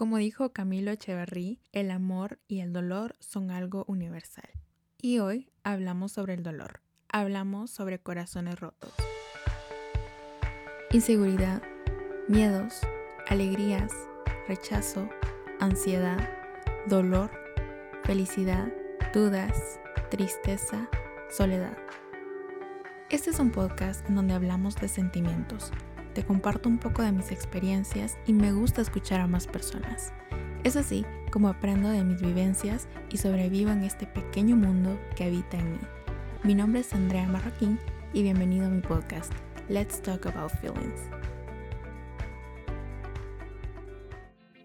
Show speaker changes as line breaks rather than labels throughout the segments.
Como dijo Camilo Echeverry, el amor y el dolor son algo universal. Y hoy hablamos sobre el dolor. Hablamos sobre corazones rotos. Inseguridad, miedos, alegrías, rechazo, ansiedad, dolor, felicidad, dudas, tristeza, soledad. Este es un podcast en donde hablamos de sentimientos, te comparto un poco de mis experiencias y me gusta escuchar a más personas. Es así como aprendo de mis vivencias y sobrevivo en este pequeño mundo que habita en mí. Mi nombre es Andrea Marroquín y bienvenido a mi podcast, Let's Talk About Feelings.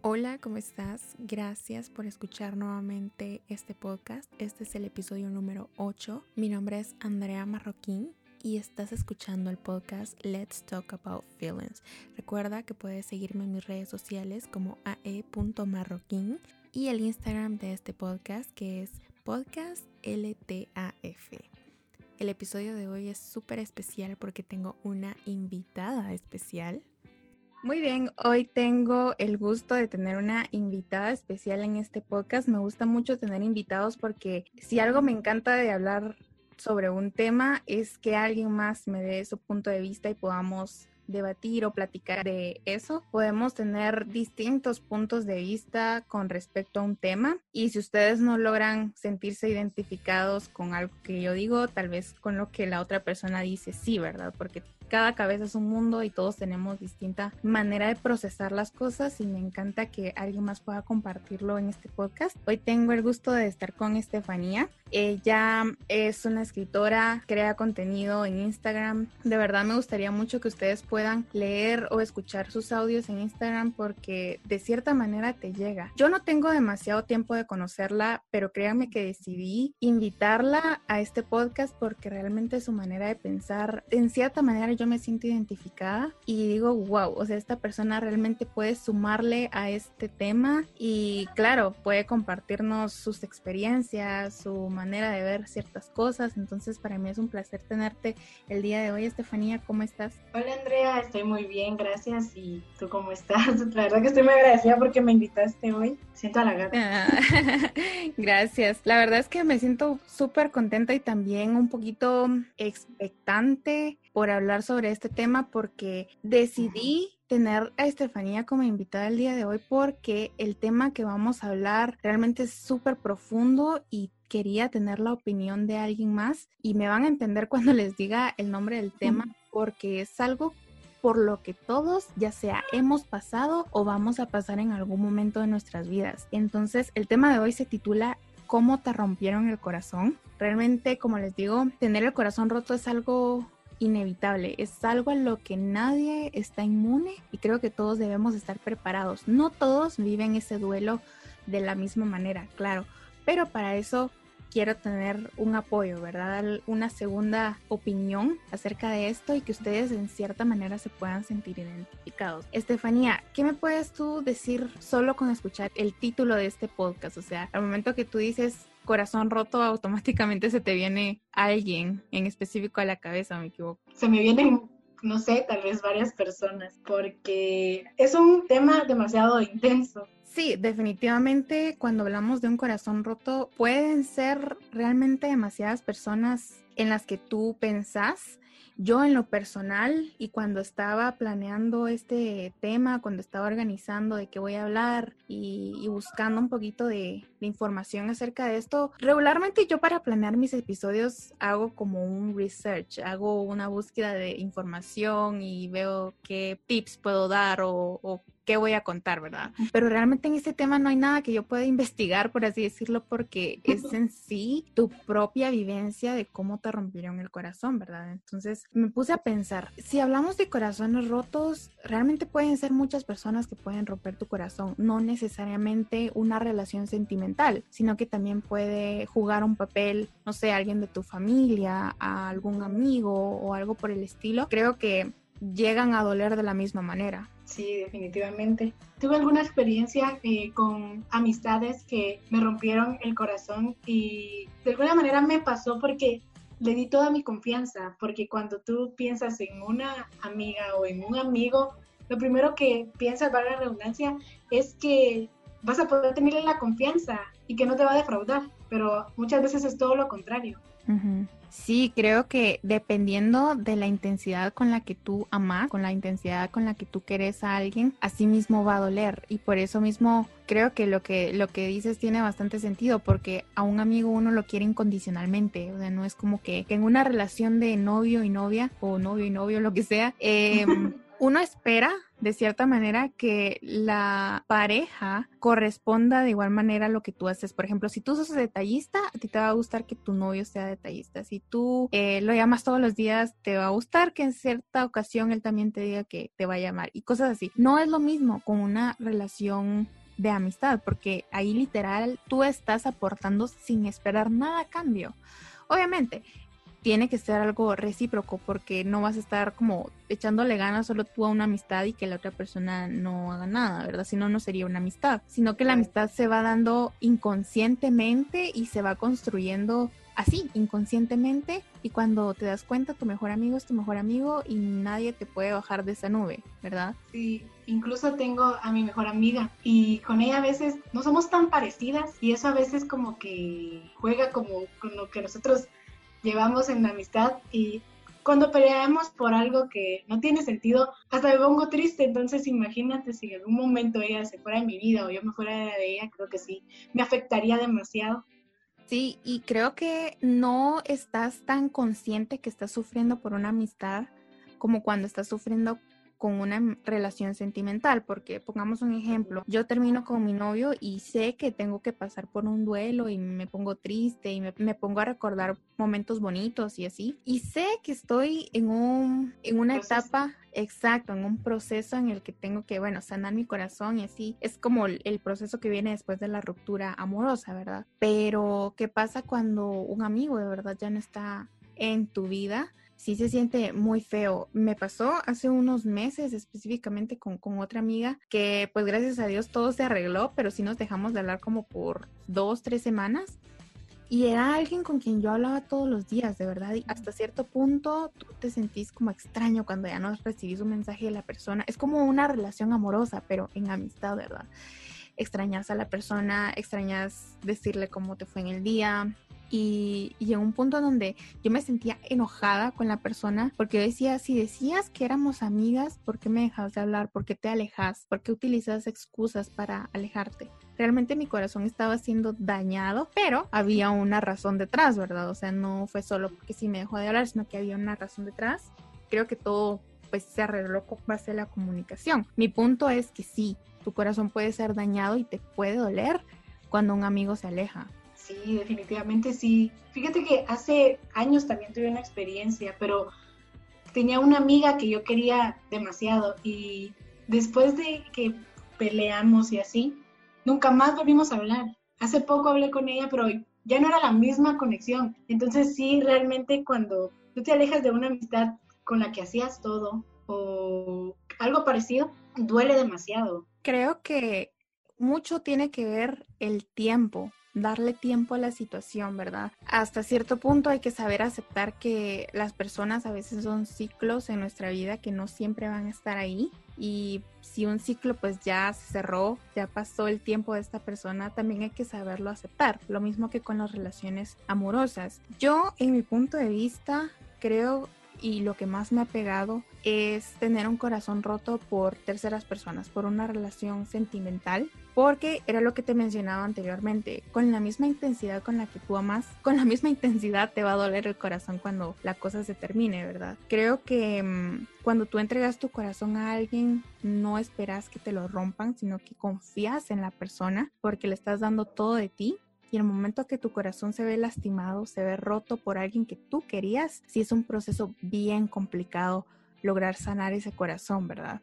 Hola, ¿cómo estás? Gracias por escuchar nuevamente este podcast. Este es el episodio número 8. Mi nombre es Andrea Marroquín y estás escuchando el podcast Let's Talk About Feelings. Recuerda que puedes seguirme en mis redes sociales como ae.marroquín y el Instagram de este podcast que es podcastltaf. El episodio de hoy es súper especial porque tengo una invitada especial. Muy bien, hoy tengo el gusto de tener una invitada especial en este podcast. Me gusta mucho tener invitados porque si algo me encanta de hablar sobre un tema es que alguien más me dé su punto de vista y podamos debatir o platicar de eso. Podemos tener distintos puntos de vista con respecto a un tema y si ustedes no logran sentirse identificados con algo que yo digo, tal vez con lo que la otra persona dice, sí, ¿verdad? Porque cada cabeza es un mundo y todos tenemos distinta manera de procesar las cosas y me encanta que alguien más pueda compartirlo en este podcast. Hoy tengo el gusto de estar con Estefanía. Ella es una escritora, crea contenido en Instagram. De verdad me gustaría mucho que ustedes puedan leer o escuchar sus audios en Instagram porque de cierta manera te llega. Yo no tengo demasiado tiempo de conocerla, pero créanme que decidí invitarla a este podcast porque realmente su manera de pensar en cierta manera yo me siento identificada y digo, wow, o sea, esta persona realmente puede sumarle a este tema y claro, puede compartirnos sus experiencias, su manera de ver ciertas cosas. Entonces, para mí es un placer tenerte el día de hoy, Estefanía, ¿cómo estás?
Hola, Andrea, estoy muy bien, gracias. ¿Y tú cómo estás? La verdad que estoy muy agradecida porque me invitaste hoy. Siento halagada.
Ah, gracias. La verdad es que me siento súper contenta y también un poquito expectante por hablar sobre este tema porque decidí tener a Estefanía como invitada el día de hoy porque el tema que vamos a hablar realmente es súper profundo y quería tener la opinión de alguien más y me van a entender cuando les diga el nombre del tema porque es algo por lo que todos ya sea hemos pasado o vamos a pasar en algún momento de nuestras vidas. Entonces el tema de hoy se titula ¿Cómo te rompieron el corazón? Realmente, como les digo, tener el corazón roto es algo inevitable, es algo a lo que nadie está inmune y creo que todos debemos estar preparados. No todos viven ese duelo de la misma manera, claro, pero para eso quiero tener un apoyo, ¿verdad? Una segunda opinión acerca de esto y que ustedes en cierta manera se puedan sentir identificados. Estefanía, ¿qué me puedes tú decir solo con escuchar el título de este podcast? O sea, al momento que tú dices corazón roto, automáticamente se te viene alguien en específico a la cabeza, me equivoco.
Se me vienen no sé, tal vez varias personas, porque es un tema demasiado intenso.
Sí, definitivamente cuando hablamos de un corazón roto pueden ser realmente demasiadas personas en las que tú pensás yo en lo personal y cuando estaba planeando este tema, cuando estaba organizando de qué voy a hablar y, buscando un poquito de, información acerca de esto, regularmente yo para planear mis episodios hago como un research, hago una búsqueda de información y veo qué tips puedo dar o, qué voy a contar, ¿verdad? Pero realmente en este tema no hay nada que yo pueda investigar, por así decirlo, porque es en sí tu propia vivencia de cómo te rompieron el corazón, ¿verdad? Entonces me puse a pensar, si hablamos de corazones rotos, realmente pueden ser muchas personas que pueden romper tu corazón, no necesariamente una relación sentimental, sino que también puede jugar un papel, no sé, alguien de tu familia, a algún amigo o algo por el estilo. Creo que llegan a doler de la misma manera.
Sí, definitivamente. Tuve alguna experiencia eh, con amistades que me rompieron el corazón y de alguna manera me pasó porque le di toda mi confianza, porque cuando tú piensas en una amiga o en un amigo, lo primero que piensas, valga la redundancia, es que vas a poder tenerle la confianza y que no te va a defraudar, pero muchas veces es todo lo contrario.
Sí, creo que dependiendo de la intensidad con la que tú amas, con la intensidad con la que tú quieres a alguien, así mismo va a doler. Y por eso mismo creo que lo que lo que dices tiene bastante sentido, porque a un amigo uno lo quiere incondicionalmente. O sea, no es como que, en una relación de novio y novia, o novio y novio, lo que sea, eh, uno espera de cierta manera que la pareja corresponda de igual manera a lo que tú haces. Por ejemplo, si tú sos detallista, a ti te va a gustar que tu novio sea detallista. Si tú eh, lo llamas todos los días, te va a gustar que en cierta ocasión él también te diga que te va a llamar y cosas así. No es lo mismo con una relación de amistad, porque ahí literal tú estás aportando sin esperar nada a cambio. Obviamente, tiene que ser algo recíproco porque no vas a estar como echándole ganas solo tú a una amistad y que la otra persona no haga nada, ¿verdad? Si no, no sería una amistad, sino que la amistad se va dando inconscientemente y se va construyendo así, inconscientemente, y cuando te das cuenta, tu mejor amigo es tu mejor amigo y nadie te puede bajar de esa nube, ¿verdad?
Sí, incluso tengo a mi mejor amiga y con ella a veces no somos tan parecidas y eso a veces como que juega como con lo que nosotros llevamos en la amistad y cuando peleamos por algo que no tiene sentido, hasta me pongo triste. Entonces, imagínate si en algún momento ella se fuera de mi vida o yo me fuera de ella, creo que sí, me afectaría demasiado.
Sí, y creo que no estás tan consciente que estás sufriendo por una amistad como cuando estás sufriendo con una relación sentimental, porque pongamos un ejemplo, yo termino con mi novio y sé que tengo que pasar por un duelo y me pongo triste y me, pongo a recordar momentos bonitos y así, y sé que estoy en, un, en una etapa, exacto, en un proceso en el que tengo que, bueno, sanar mi corazón y así, es como el, el proceso que viene después de la ruptura amorosa, ¿verdad? Pero, ¿qué pasa cuando un amigo de verdad ya no está en tu vida? Sí se siente muy feo. Me pasó hace unos meses específicamente con, otra amiga que pues gracias a Dios todo se arregló, pero sí nos dejamos de hablar como por dos, tres semanas. Y era alguien con quien yo hablaba todos los días, de verdad. Y hasta cierto punto tú te sentís como extraño cuando ya no recibís un mensaje de la persona. Es como una relación amorosa, pero en amistad, ¿verdad? Extrañas a la persona, extrañas decirle cómo te fue en el día, y, y en un punto donde yo me sentía enojada con la persona porque decía, si decías que éramos amigas, ¿por qué me dejas de hablar? ¿Por qué te alejas? ¿Por qué utilizas excusas para alejarte? Realmente mi corazón estaba siendo dañado, pero había una razón detrás, ¿verdad? O sea, no fue solo porque sí me dejó de hablar, sino que había una razón detrás. Creo que todo pues se arregló con base a la comunicación. Mi punto es que sí, tu corazón puede ser dañado y te puede doler cuando un amigo se aleja.
Sí, definitivamente sí. Fíjate que hace años también tuve una experiencia, pero tenía una amiga que yo quería demasiado y después de que peleamos y así, nunca más volvimos a hablar. Hace poco hablé con ella, pero ya no era la misma conexión. Entonces sí, realmente cuando tú te alejas de una amistad con la que hacías todo o algo parecido, duele demasiado.
Creo que mucho tiene que ver el tiempo darle tiempo a la situación, ¿verdad? Hasta cierto punto hay que saber aceptar que las personas a veces son ciclos en nuestra vida que no siempre van a estar ahí y si un ciclo pues ya se cerró, ya pasó el tiempo de esta persona, también hay que saberlo aceptar, lo mismo que con las relaciones amorosas. Yo en mi punto de vista creo y lo que más me ha pegado es tener un corazón roto por terceras personas, por una relación sentimental, porque era lo que te mencionaba anteriormente, con la misma intensidad con la que tú amas, con la misma intensidad te va a doler el corazón cuando la cosa se termine, ¿verdad? Creo que mm, cuando tú entregas tu corazón a alguien, no esperas que te lo rompan, sino que confías en la persona porque le estás dando todo de ti y el momento que tu corazón se ve lastimado, se ve roto por alguien que tú querías, sí es un proceso bien complicado lograr sanar ese corazón, ¿verdad?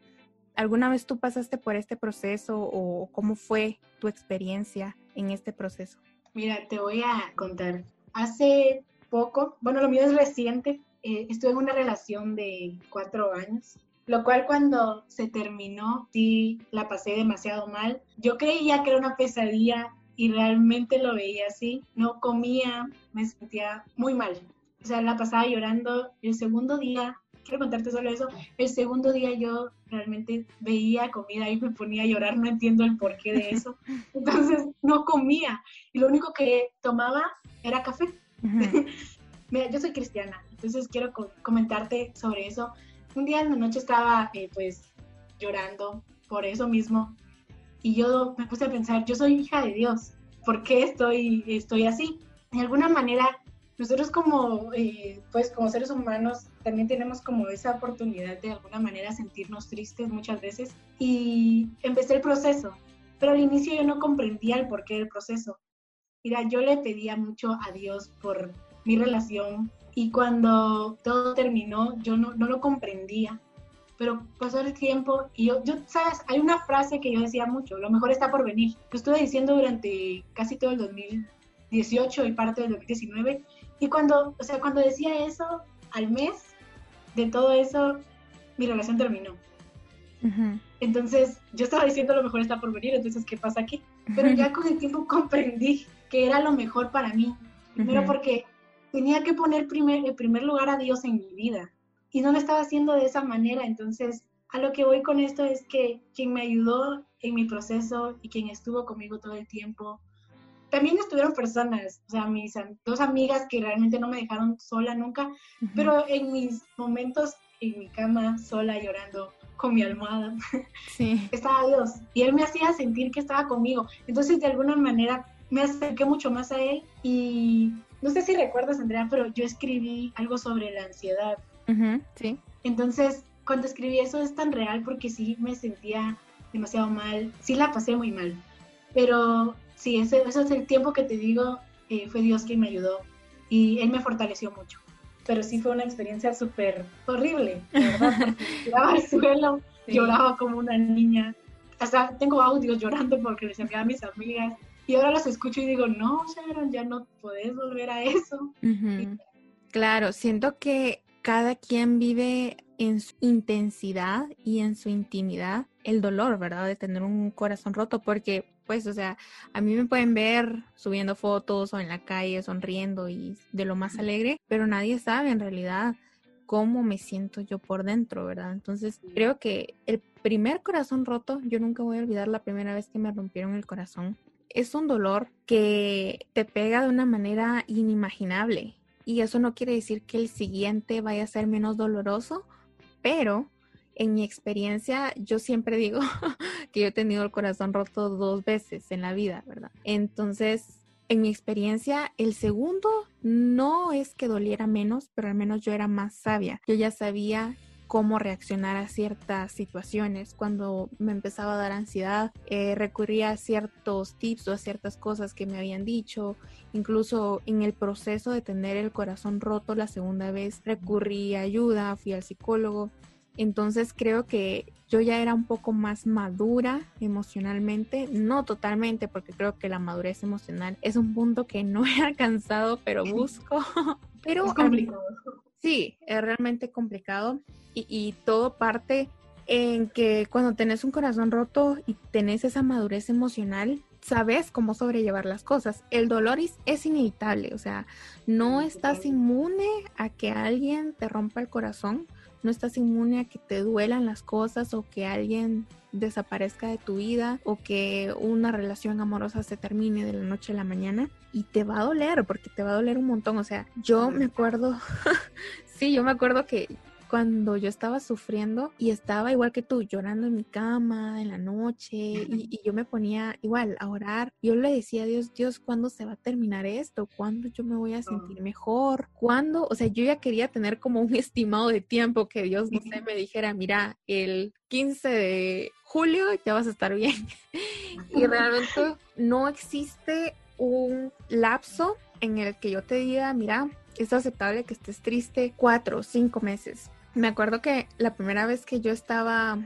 ¿Alguna vez tú pasaste por este proceso o cómo fue tu experiencia en este proceso?
Mira, te voy a contar. Hace poco, bueno, lo mío es reciente, eh, estuve en una relación de cuatro años, lo cual cuando se terminó, sí, la pasé demasiado mal. Yo creía que era una pesadilla y realmente lo veía así. No comía, me sentía muy mal. O sea, la pasaba llorando. El segundo día quiero contarte solo eso. El segundo día yo realmente veía comida y me ponía a llorar, no entiendo el porqué de eso. Entonces no comía y lo único que tomaba era café. Mira, yo soy cristiana, entonces quiero comentarte sobre eso. Un día en la noche estaba eh, pues llorando por eso mismo y yo me puse a pensar, yo soy hija de Dios, ¿por qué estoy, estoy así? De alguna manera, nosotros como, eh, pues, como seres humanos también tenemos como esa oportunidad de alguna manera sentirnos tristes muchas veces y empecé el proceso, pero al inicio yo no comprendía el porqué del proceso. Mira, yo le pedía mucho a Dios por mi relación y cuando todo terminó yo no, no lo comprendía pero pasó el tiempo y yo, yo, sabes, hay una frase que yo decía mucho, lo mejor está por venir. Lo estuve diciendo durante casi todo el 2018 y parte del 2019. Y cuando, o sea, cuando decía eso, al mes de todo eso, mi relación terminó. Entonces, yo estaba diciendo lo mejor está por venir, entonces, ¿qué pasa aquí? Pero ya con el tiempo comprendí que era lo mejor para mí. Primero porque tenía que poner primer, en primer lugar a Dios en mi vida y no lo estaba haciendo de esa manera. Entonces, a lo que voy con esto es que quien me ayudó en mi proceso y quien estuvo conmigo todo el tiempo, también estuvieron personas, o sea, mis dos amigas que realmente no me dejaron sola nunca, pero en mis momentos en mi cama, sola, llorando, con mi almohada, sí. estaba Dios. Y Él me hacía sentir que estaba conmigo. Entonces, de alguna manera, me acerqué mucho más a Él y no sé si recuerdas, Andrea, pero yo escribí algo sobre la ansiedad
sí.
Entonces, cuando escribí eso es tan real porque sí me sentía demasiado mal, sí la pasé muy mal, pero sí, ese, ese es el tiempo que te digo, eh, fue Dios quien me ayudó y Él me fortaleció mucho. Pero sí fue una experiencia súper horrible, ¿verdad? lloraba al suelo, lloraba como una niña. Hasta tengo audios llorando porque les enviaba a mis amigas y ahora los escucho y digo, no, Sharon, ya no podés volver a eso.
Claro, siento que cada quien vive en su intensidad y en su intimidad el dolor, ¿verdad? De tener un corazón roto, porque pues, o sea, a mí me pueden ver subiendo fotos o en la calle sonriendo y de lo más alegre, pero nadie sabe en realidad cómo me siento yo por dentro, ¿verdad? Entonces, creo que el primer corazón roto, yo nunca voy a olvidar la primera vez que me rompieron el corazón. Es un dolor que te pega de una manera inimaginable y eso no quiere decir que el siguiente vaya a ser menos doloroso, pero en mi experiencia yo siempre digo que yo he tenido el corazón roto dos veces en la vida, ¿verdad? Entonces, en mi experiencia, el segundo no es que doliera menos, pero al menos yo era más sabia. Yo ya sabía cómo reaccionar a ciertas situaciones. Cuando me empezaba a dar ansiedad, eh, recurría a ciertos tips o a ciertas cosas que me habían dicho. Incluso en el proceso de tener el corazón roto la segunda vez, recurrí a ayuda, fui al psicólogo. Entonces creo que yo ya era un poco más madura emocionalmente, no totalmente, porque creo que la madurez emocional es un punto que no he alcanzado, pero busco. pero
es complicado.
Sí, es realmente complicado y, todo parte en que cuando tenés un corazón roto y tenés esa madurez emocional, sabes cómo sobrellevar las cosas. El dolor es, inevitable, o sea, no estás inmune a que alguien te rompa el corazón, no estás inmune a que te duelan las cosas o que alguien desaparezca de tu vida o que una relación amorosa se termine de la noche a la mañana y te va a doler porque te va a doler un montón. O sea, yo me acuerdo, sí, yo me acuerdo que cuando yo estaba sufriendo y estaba igual que tú, llorando en mi cama en la noche y, yo me ponía igual a orar, yo le decía a Dios, Dios, ¿cuándo se va a terminar esto? ¿Cuándo yo me voy a sentir mejor? ¿Cuándo? O sea, yo ya quería tener como un estimado de tiempo que Dios, no sé, me dijera, mira, el 15 de julio ya vas a estar bien. y realmente no existe un lapso en el que yo te diga, mira, es aceptable que estés triste cuatro o cinco meses me acuerdo que la primera vez que yo estaba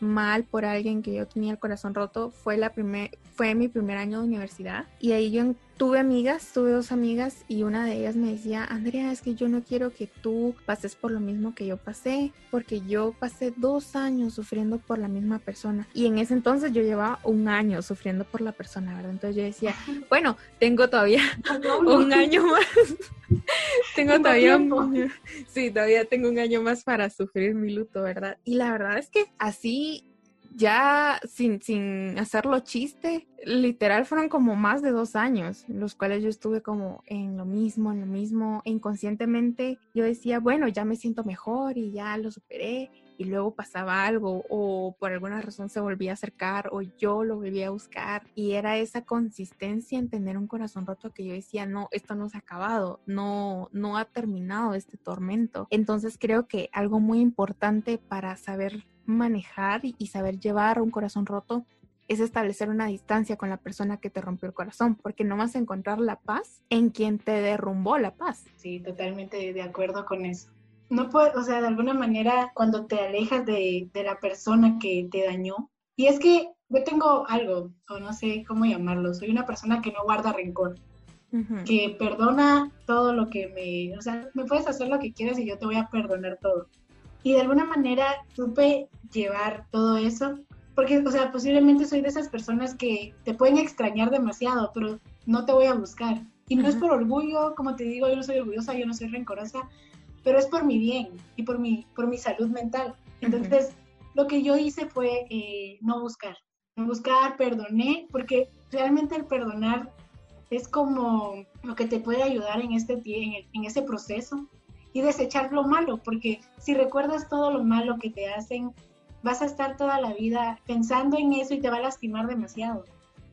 mal por alguien que yo tenía el corazón roto fue la primer, fue mi primer año de universidad y ahí yo tuve amigas, tuve dos amigas y una de ellas me decía, Andrea, es que yo no quiero que tú pases por lo mismo que yo pasé, porque yo pasé dos años sufriendo por la misma persona. Y en ese entonces yo llevaba un año sufriendo por la persona, ¿verdad? Entonces yo decía, bueno, tengo todavía un año más. tengo todavía un, sí, todavía tengo un año más para sufrir mi luto, ¿verdad? Y la verdad es que así ya sin, sin hacerlo chiste, literal fueron como más de dos años, los cuales yo estuve como en lo mismo, en lo mismo, e inconscientemente yo decía, bueno, ya me siento mejor y ya lo superé, y luego pasaba algo o por alguna razón se volvía a acercar o yo lo volvía a buscar y era esa consistencia en tener un corazón roto que yo decía, no, esto no se ha acabado, no, no ha terminado este tormento. Entonces creo que algo muy importante para saber manejar y saber llevar un corazón roto es establecer una distancia con la persona que te rompió el corazón, porque no vas a encontrar la paz en quien te derrumbó la paz.
Sí, totalmente de acuerdo con eso. No puedes, o sea, de alguna manera, cuando te alejas de, de la persona que te dañó, y es que yo tengo algo, o no sé cómo llamarlo, soy una persona que no guarda rencor, que perdona todo lo que me, o sea, me puedes hacer lo que quieras y yo te voy a perdonar todo. Y de alguna manera supe llevar todo eso, porque, o sea, posiblemente soy de esas personas que te pueden extrañar demasiado, pero no te voy a buscar. Y no es por orgullo, como te digo, yo no soy orgullosa, yo no soy rencorosa, pero es por mi bien y por mi, por mi salud mental. Entonces, lo que yo hice fue eh, no buscar, no buscar, perdoné, porque realmente el perdonar es como lo que te puede ayudar en este en, en ese proceso y desechar lo malo, porque si recuerdas todo lo malo que te hacen, vas a estar toda la vida pensando en eso y te va a lastimar demasiado.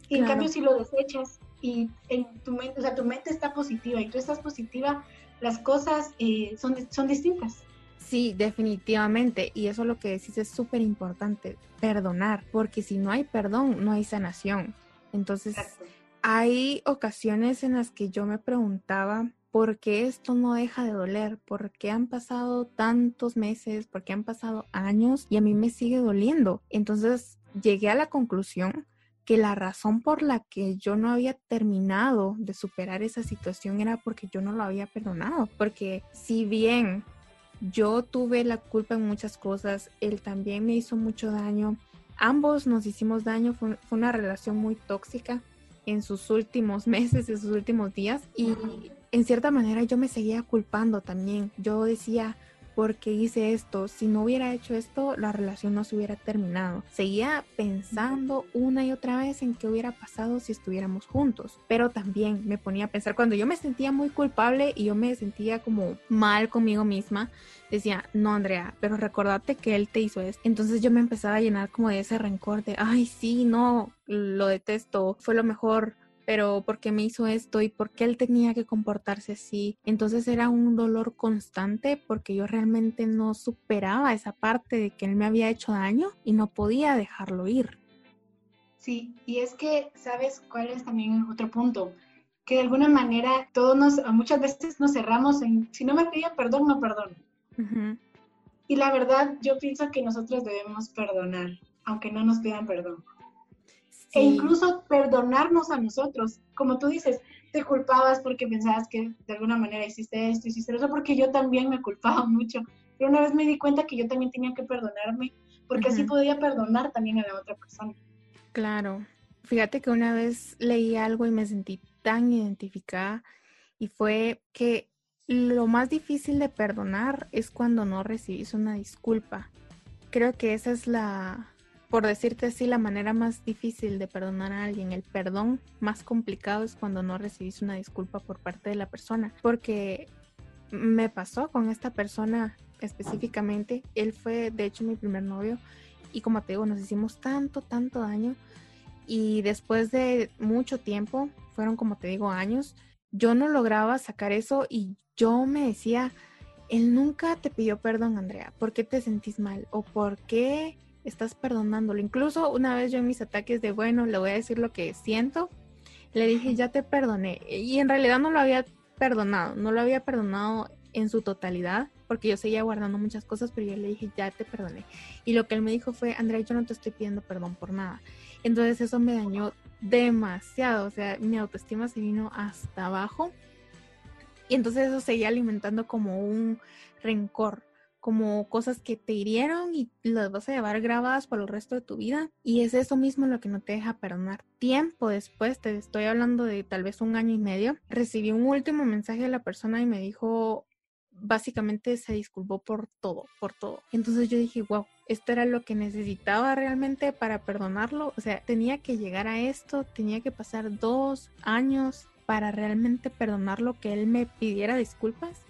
Y en cambio, si lo desechas y en tu mente, o sea, tu mente está positiva y tú estás positiva, las cosas eh, son, son distintas.
Sí, definitivamente. Y eso lo que decís es súper importante, perdonar, porque si no hay perdón, no hay sanación. Entonces, hay ocasiones en las que yo me preguntaba, ¿por qué esto no deja de doler? ¿Por qué han pasado tantos meses? ¿Por qué han pasado años? Y a mí me sigue doliendo. Entonces llegué a la conclusión que la razón por la que yo no había terminado de superar esa situación era porque yo no lo había perdonado. Porque si bien yo tuve la culpa en muchas cosas, él también me hizo mucho daño, ambos nos hicimos daño, fue, una relación muy tóxica en sus últimos meses, en sus últimos días y en cierta manera yo me seguía culpando también. Yo decía, ¿por qué hice esto? Si no hubiera hecho esto, la relación no se hubiera terminado. Seguía pensando una y otra vez en qué hubiera pasado si estuviéramos juntos. Pero también me ponía a pensar, cuando yo me sentía muy culpable y yo me sentía como mal conmigo misma, decía, no Andrea, pero recordate que él te hizo esto. Entonces yo me empezaba a llenar como de ese rencor de, ay, sí, no, lo detesto, fue lo mejor pero ¿por qué me hizo esto y por qué él tenía que comportarse así? Entonces era un dolor constante porque yo realmente no superaba esa parte de que él me había hecho daño y no podía dejarlo ir.
Sí, y es que, ¿sabes cuál es también otro punto? Que de alguna manera todos nos, muchas veces nos cerramos en, si no me piden perdón, no perdono. Y la verdad, yo pienso que nosotros debemos perdonar, aunque no nos pidan perdón e incluso perdonarnos a nosotros. Como tú dices, te culpabas porque pensabas que de alguna manera hiciste esto, hiciste eso, porque yo también me culpaba mucho. Pero una vez me di cuenta que yo también tenía que perdonarme, porque así podía perdonar también a la otra persona.
Claro. Fíjate que una vez leí algo y me sentí tan identificada y fue que lo más difícil de perdonar es cuando no recibís una disculpa. Creo que esa es la, por decirte así, la manera más difícil de perdonar a alguien, el perdón más complicado es cuando no recibís una disculpa por parte de la persona, porque me pasó con esta persona específicamente, él fue de hecho mi primer novio y como te digo, nos hicimos tanto, tanto daño y después de mucho tiempo, fueron como te digo años, yo no lograba sacar eso y yo me decía, él nunca te pidió perdón, Andrea, ¿por qué te sentís mal? ¿O por qué estás perdonándolo. Incluso una vez yo en mis ataques de, bueno, le voy a decir lo que siento, le dije, ya te perdoné. Y en realidad no lo había perdonado, no lo había perdonado en su totalidad, porque yo seguía guardando muchas cosas, pero yo le dije, ya te perdoné. Y lo que él me dijo fue, Andrea, yo no te estoy pidiendo perdón por nada. Entonces eso me dañó demasiado, o sea, mi autoestima se vino hasta abajo y entonces eso seguía alimentando como un rencor, como cosas que te hirieron y las vas a llevar grabadas por el resto de tu vida. Y es eso mismo lo que no te deja perdonar. Tiempo después, te estoy hablando de tal vez un año y medio, recibí un último mensaje de la persona y me dijo, básicamente se disculpó por todo, por todo. Entonces yo dije, wow, esto era lo que necesitaba realmente para perdonarlo. O sea, tenía que llegar a esto, tenía que pasar dos años para realmente perdonarlo, que él me pidiera disculpas.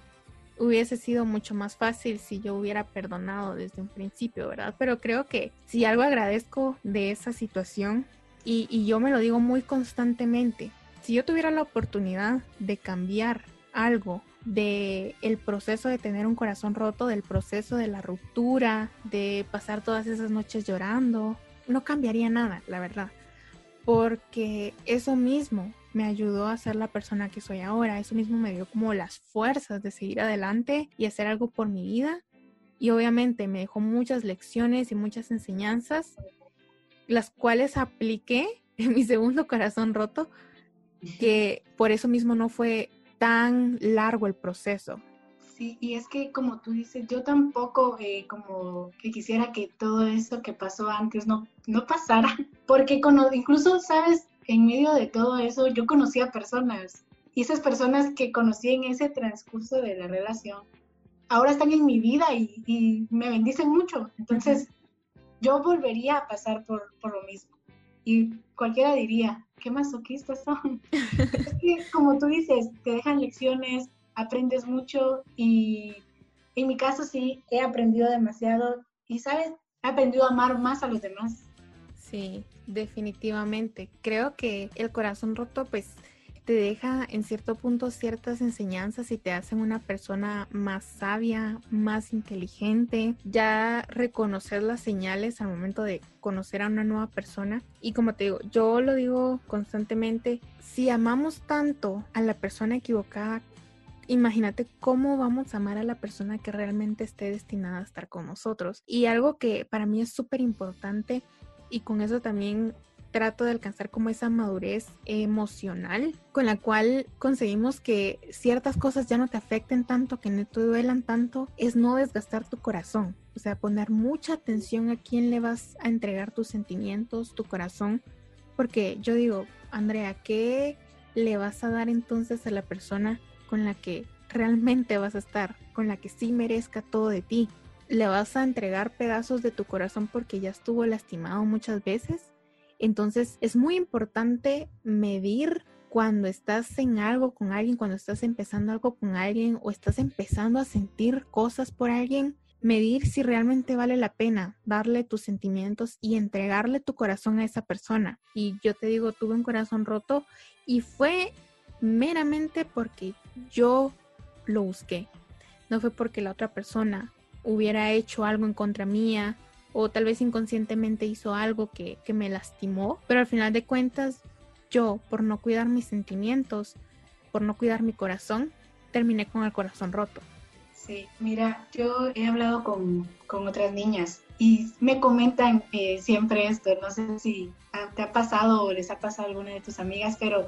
Hubiese sido mucho más fácil si yo hubiera perdonado desde un principio, ¿verdad? Pero creo que si algo agradezco de esa situación, y, y yo me lo digo muy constantemente, si yo tuviera la oportunidad de cambiar algo de el proceso de tener un corazón roto, del proceso de la ruptura, de pasar todas esas noches llorando, no cambiaría nada, la verdad. Porque eso mismo me ayudó a ser la persona que soy ahora. Eso mismo me dio como las fuerzas de seguir adelante y hacer algo por mi vida. Y obviamente me dejó muchas lecciones y muchas enseñanzas, las cuales apliqué en mi segundo corazón roto, que por eso mismo no fue tan largo el proceso.
Sí, y es que como tú dices, yo tampoco eh, como que quisiera que todo eso que pasó antes no, no pasara, porque incluso, sabes, en medio de todo eso yo conocí a personas y esas personas que conocí en ese transcurso de la relación ahora están en mi vida y, me bendicen mucho. Entonces, yo volvería a pasar por, por lo mismo. Y cualquiera diría, qué masoquistas son. es que, como tú dices, te dejan lecciones, aprendes mucho y en mi caso sí, he aprendido demasiado y, ¿sabes? He aprendido a amar más a los demás.
Sí, definitivamente. Creo que el corazón roto, pues te deja en cierto punto ciertas enseñanzas y te hacen una persona más sabia, más inteligente, ya reconocer las señales al momento de conocer a una nueva persona. Y como te digo, yo lo digo constantemente, si amamos tanto a la persona equivocada, imagínate cómo vamos a amar a la persona que realmente esté destinada a estar con nosotros. Y algo que para mí es súper importante y con eso también trato de alcanzar como esa madurez emocional con la cual conseguimos que ciertas cosas ya no te afecten tanto, que no te duelan tanto, es no desgastar tu corazón. O sea, poner mucha atención a quién le vas a entregar tus sentimientos, tu corazón. Porque yo digo, Andrea, ¿qué le vas a dar entonces a la persona con la que realmente vas a estar, con la que sí merezca todo de ti? ¿Le vas a entregar pedazos de tu corazón porque ya estuvo lastimado muchas veces? Entonces es muy importante medir cuando estás en algo con alguien, cuando estás empezando algo con alguien o estás empezando a sentir cosas por alguien, medir si realmente vale la pena darle tus sentimientos y entregarle tu corazón a esa persona. Y yo te digo, tuve un corazón roto y fue meramente porque yo lo busqué. No fue porque la otra persona hubiera hecho algo en contra mía o tal vez inconscientemente hizo algo que, me lastimó, pero al final de cuentas yo, por no cuidar mis sentimientos, por no cuidar mi corazón, terminé con el corazón roto.
Sí, mira, yo he hablado con, otras niñas y me comentan eh, siempre esto, no sé si te ha pasado o les ha pasado a alguna de tus amigas, pero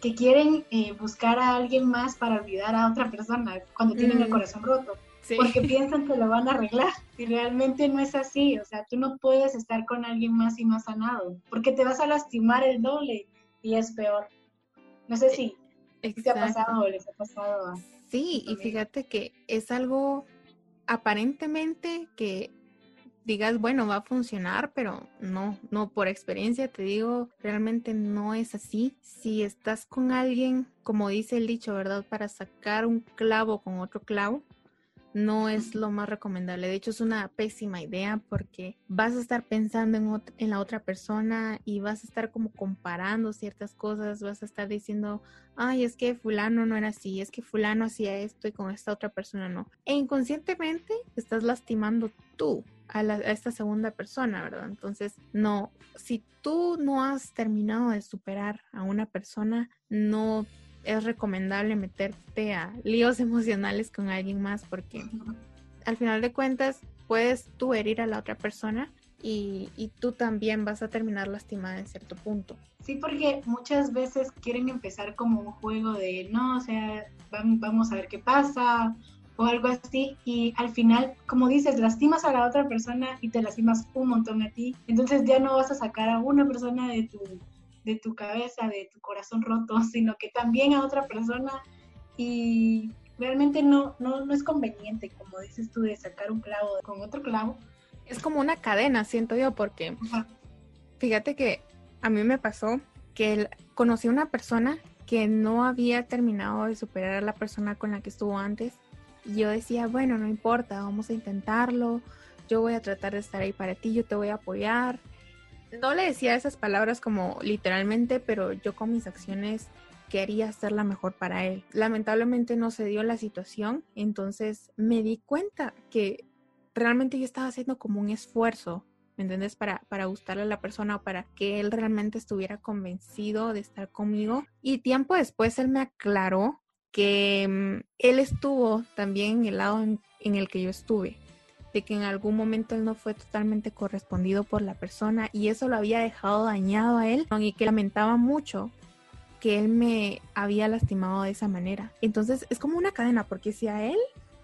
que quieren eh, buscar a alguien más para olvidar a otra persona cuando tienen el mm. corazón roto porque piensan que lo van a arreglar y realmente no es así, o sea, tú no puedes estar con alguien más y más sanado, porque te vas a lastimar el doble y es peor. No sé si te ha pasado o les ha pasado.
sí, y fíjate que es algo aparentemente que digas, bueno, va a funcionar, pero no, no, por experiencia te digo, realmente no es así. Si estás con alguien, como dice el dicho, ¿verdad? Para sacar un clavo con otro clavo, no es lo más recomendable. De hecho, es una pésima idea porque vas a estar pensando en, en, la otra persona y vas a estar como comparando ciertas cosas, vas a estar diciendo, ay, es que fulano no era así, es que fulano hacía esto y con esta otra persona no. E inconscientemente estás lastimando tú a, a esta segunda persona, ¿verdad? Entonces, no, si tú no has terminado de superar a una persona, no es recomendable meterte a líos emocionales con alguien más porque al final de cuentas puedes tú herir a la otra persona y, y tú también vas a terminar lastimada en cierto punto.
Sí, porque muchas veces quieren empezar como un juego de, no, o sea, vamos a ver qué pasa o algo así y al final, como dices, lastimas a la otra persona y te lastimas un montón a ti. Entonces ya no vas a sacar a una persona de tu, de tu cabeza, de tu corazón roto, sino que también a otra persona y realmente no, no, no es conveniente, como dices tú, de sacar un clavo con otro clavo.
Es como una cadena, siento yo, porque fíjate que a mí me pasó que conocí a una persona que no había terminado de superar a la persona con la que estuvo antes. Y yo decía, bueno, no importa, vamos a intentarlo, yo voy a tratar de estar ahí para ti, yo te voy a apoyar. No le decía esas palabras como literalmente, pero yo con mis acciones quería ser la mejor para él. Lamentablemente no se dio la situación, entonces me di cuenta que realmente yo estaba haciendo como un esfuerzo ¿me entiendes? Para, para gustarle a la persona o para que él realmente estuviera convencido de estar conmigo. Y tiempo después él me aclaró que mm, él estuvo también en el lado en, el que yo estuve, de que en algún momento él no fue totalmente correspondido por la persona y eso lo había dejado dañado a él y que lamentaba mucho que él me había lastimado de esa manera. Entonces es como una cadena, porque si a él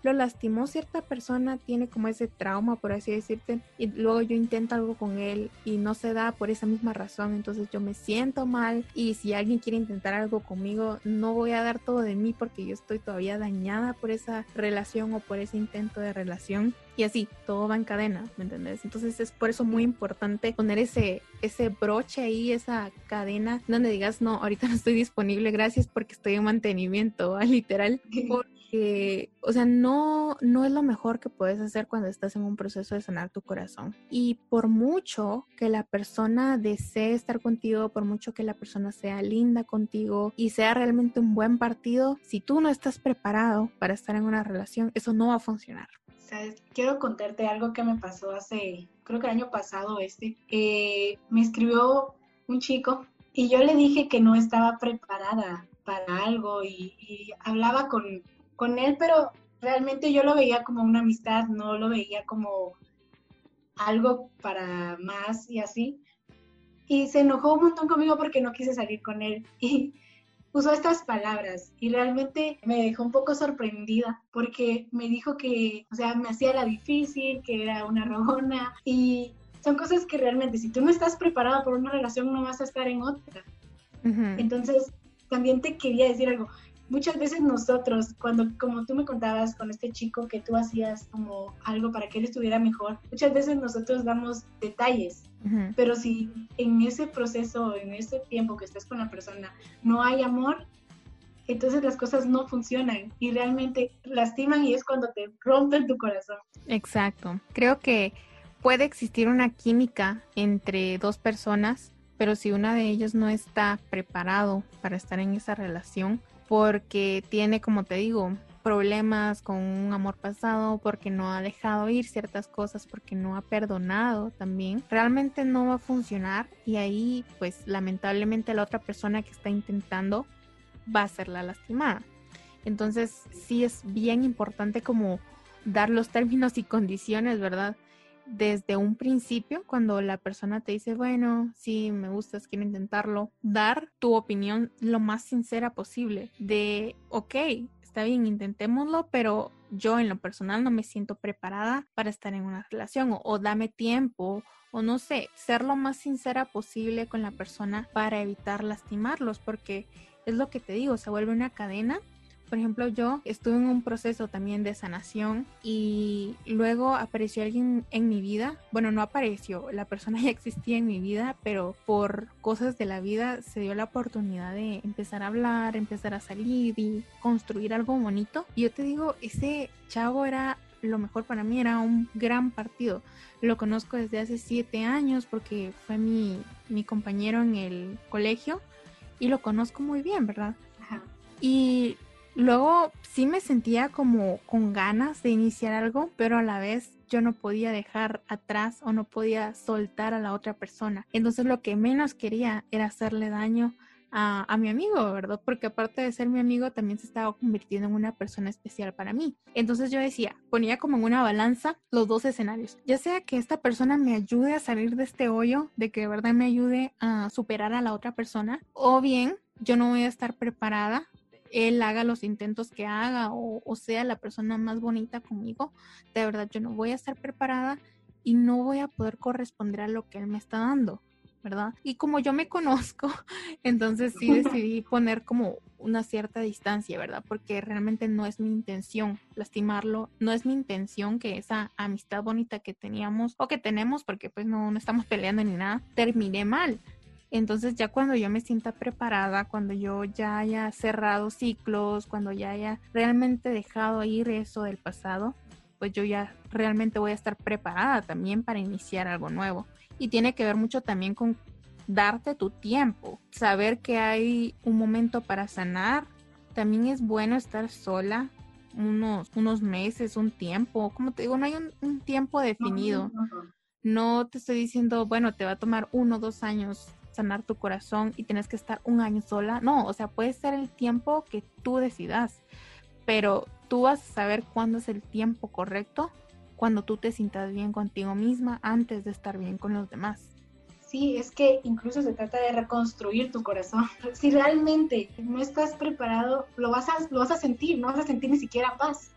lo lastimó cierta persona, tiene como ese trauma, por así decirte, y luego yo intento algo con él y no se da por esa misma razón, entonces yo me siento mal y si alguien quiere intentar algo conmigo, no voy a dar todo de mí porque yo estoy todavía dañada por esa relación o por ese intento de relación. Y así, todo va en cadena, ¿me entendés? Entonces es por eso muy importante poner ese, ese broche ahí, esa cadena, donde digas, no, ahorita no estoy disponible, gracias porque estoy en mantenimiento, literal. que, o sea, no, no es lo mejor que puedes hacer cuando estás en un proceso de sanar tu corazón. Y por mucho que la persona desee estar contigo, por mucho que la persona sea linda contigo y sea realmente un buen partido, si tú no estás preparado para estar en una relación, eso no va a funcionar.
¿Sabes? Quiero contarte algo que me pasó hace, creo que el año pasado este. Eh, me escribió un chico y yo le dije que no estaba preparada para algo y hablaba con, con él, pero realmente yo lo veía como una amistad, no lo veía como algo para más y así. Y se enojó un montón conmigo porque no quise salir con él. Y usó estas palabras y realmente me dejó un poco sorprendida porque me dijo que, o sea, me hacía la difícil, que era una rogona y son cosas que realmente si tú no estás preparado por una relación no vas a estar en otra. Entonces, también te quería decir algo, muchas veces nosotros, cuando, como tú me contabas con este chico que tú hacías como algo para que él estuviera mejor, muchas veces nosotros damos detalles, pero si en ese proceso, en ese tiempo que estás con la persona, no hay amor, entonces las cosas no funcionan y realmente lastiman y es cuando te rompen tu corazón.
Exacto. Creo que puede existir una química entre dos personas, pero si una de ellas no está preparado para estar en esa relación, porque tiene, como te digo, problemas con un amor pasado, porque no ha dejado ir ciertas cosas, porque no ha perdonado también, realmente no va a funcionar y ahí pues lamentablemente la otra persona que está intentando va a ser la lastimada. Entonces sí es bien importante como dar los términos y condiciones, ¿verdad? Desde un principio, cuando la persona te dice, bueno, sí, me gustas, quiero intentarlo, dar tu opinión lo más sincera posible de, ok, está bien, intentémoslo, pero yo en lo personal no me siento preparada para estar en una relación o, o dame tiempo o no sé, ser lo más sincera posible con la persona para evitar lastimarlos, porque es lo que te digo, se vuelve una cadena por ejemplo, yo estuve en un proceso también de sanación y luego apareció alguien en mi vida. Bueno, no apareció, la persona ya existía en mi vida, pero por cosas de la vida se dio la oportunidad de empezar a hablar, empezar a salir y construir algo bonito. Y yo te digo, ese chavo era lo mejor para mí, era un gran partido. Lo conozco desde hace siete años porque fue mi, mi compañero en el colegio y lo conozco muy bien, ¿verdad? Y Luego sí me sentía como con ganas de iniciar algo, pero a la vez yo no podía dejar atrás o no podía soltar a la otra persona. Entonces lo que menos quería era hacerle daño a, mi amigo, ¿verdad? Porque aparte de ser mi amigo, también se estaba convirtiendo en una persona especial para mí. Entonces yo decía, ponía como en una balanza los dos escenarios. Ya sea que esta persona me ayude a salir de este hoyo, de que de verdad me ayude a superar a la otra persona, o bien yo no voy a estar preparada él haga los intentos que haga o, o, sea la persona más bonita conmigo, de verdad yo no voy a estar preparada y no voy a poder corresponder a lo que él me está dando. ¿verdad? Y como yo me conozco, entonces sí decidí poner como una cierta distancia, ¿verdad? Porque realmente no es mi intención lastimarlo, no es mi intención que esa amistad bonita que teníamos o que tenemos, porque pues no, no estamos peleando ni nada, termine mal. Entonces ya cuando yo me sienta preparada, cuando yo ya haya cerrado ciclos, cuando ya haya realmente dejado ir eso del pasado, pues yo ya realmente voy a estar preparada también para iniciar algo nuevo y tiene que ver mucho también con darte tu tiempo, saber que hay un momento para sanar. También es bueno estar sola unos, unos meses, un tiempo, como te digo, no hay un, tiempo definido. No, te estoy diciendo, bueno, te va a tomar uno o dos años sanar tu corazón y tienes que estar un año sola. No, o sea, puede ser el tiempo que tú decidas, pero tú vas a saber cuándo es el tiempo correcto cuando tú te sientas bien contigo misma antes de estar bien con los demás.
Sí, es que incluso se trata de reconstruir tu corazón. Si realmente no estás preparado, lo vas a, lo vas a sentir, no vas a sentir ni siquiera paz,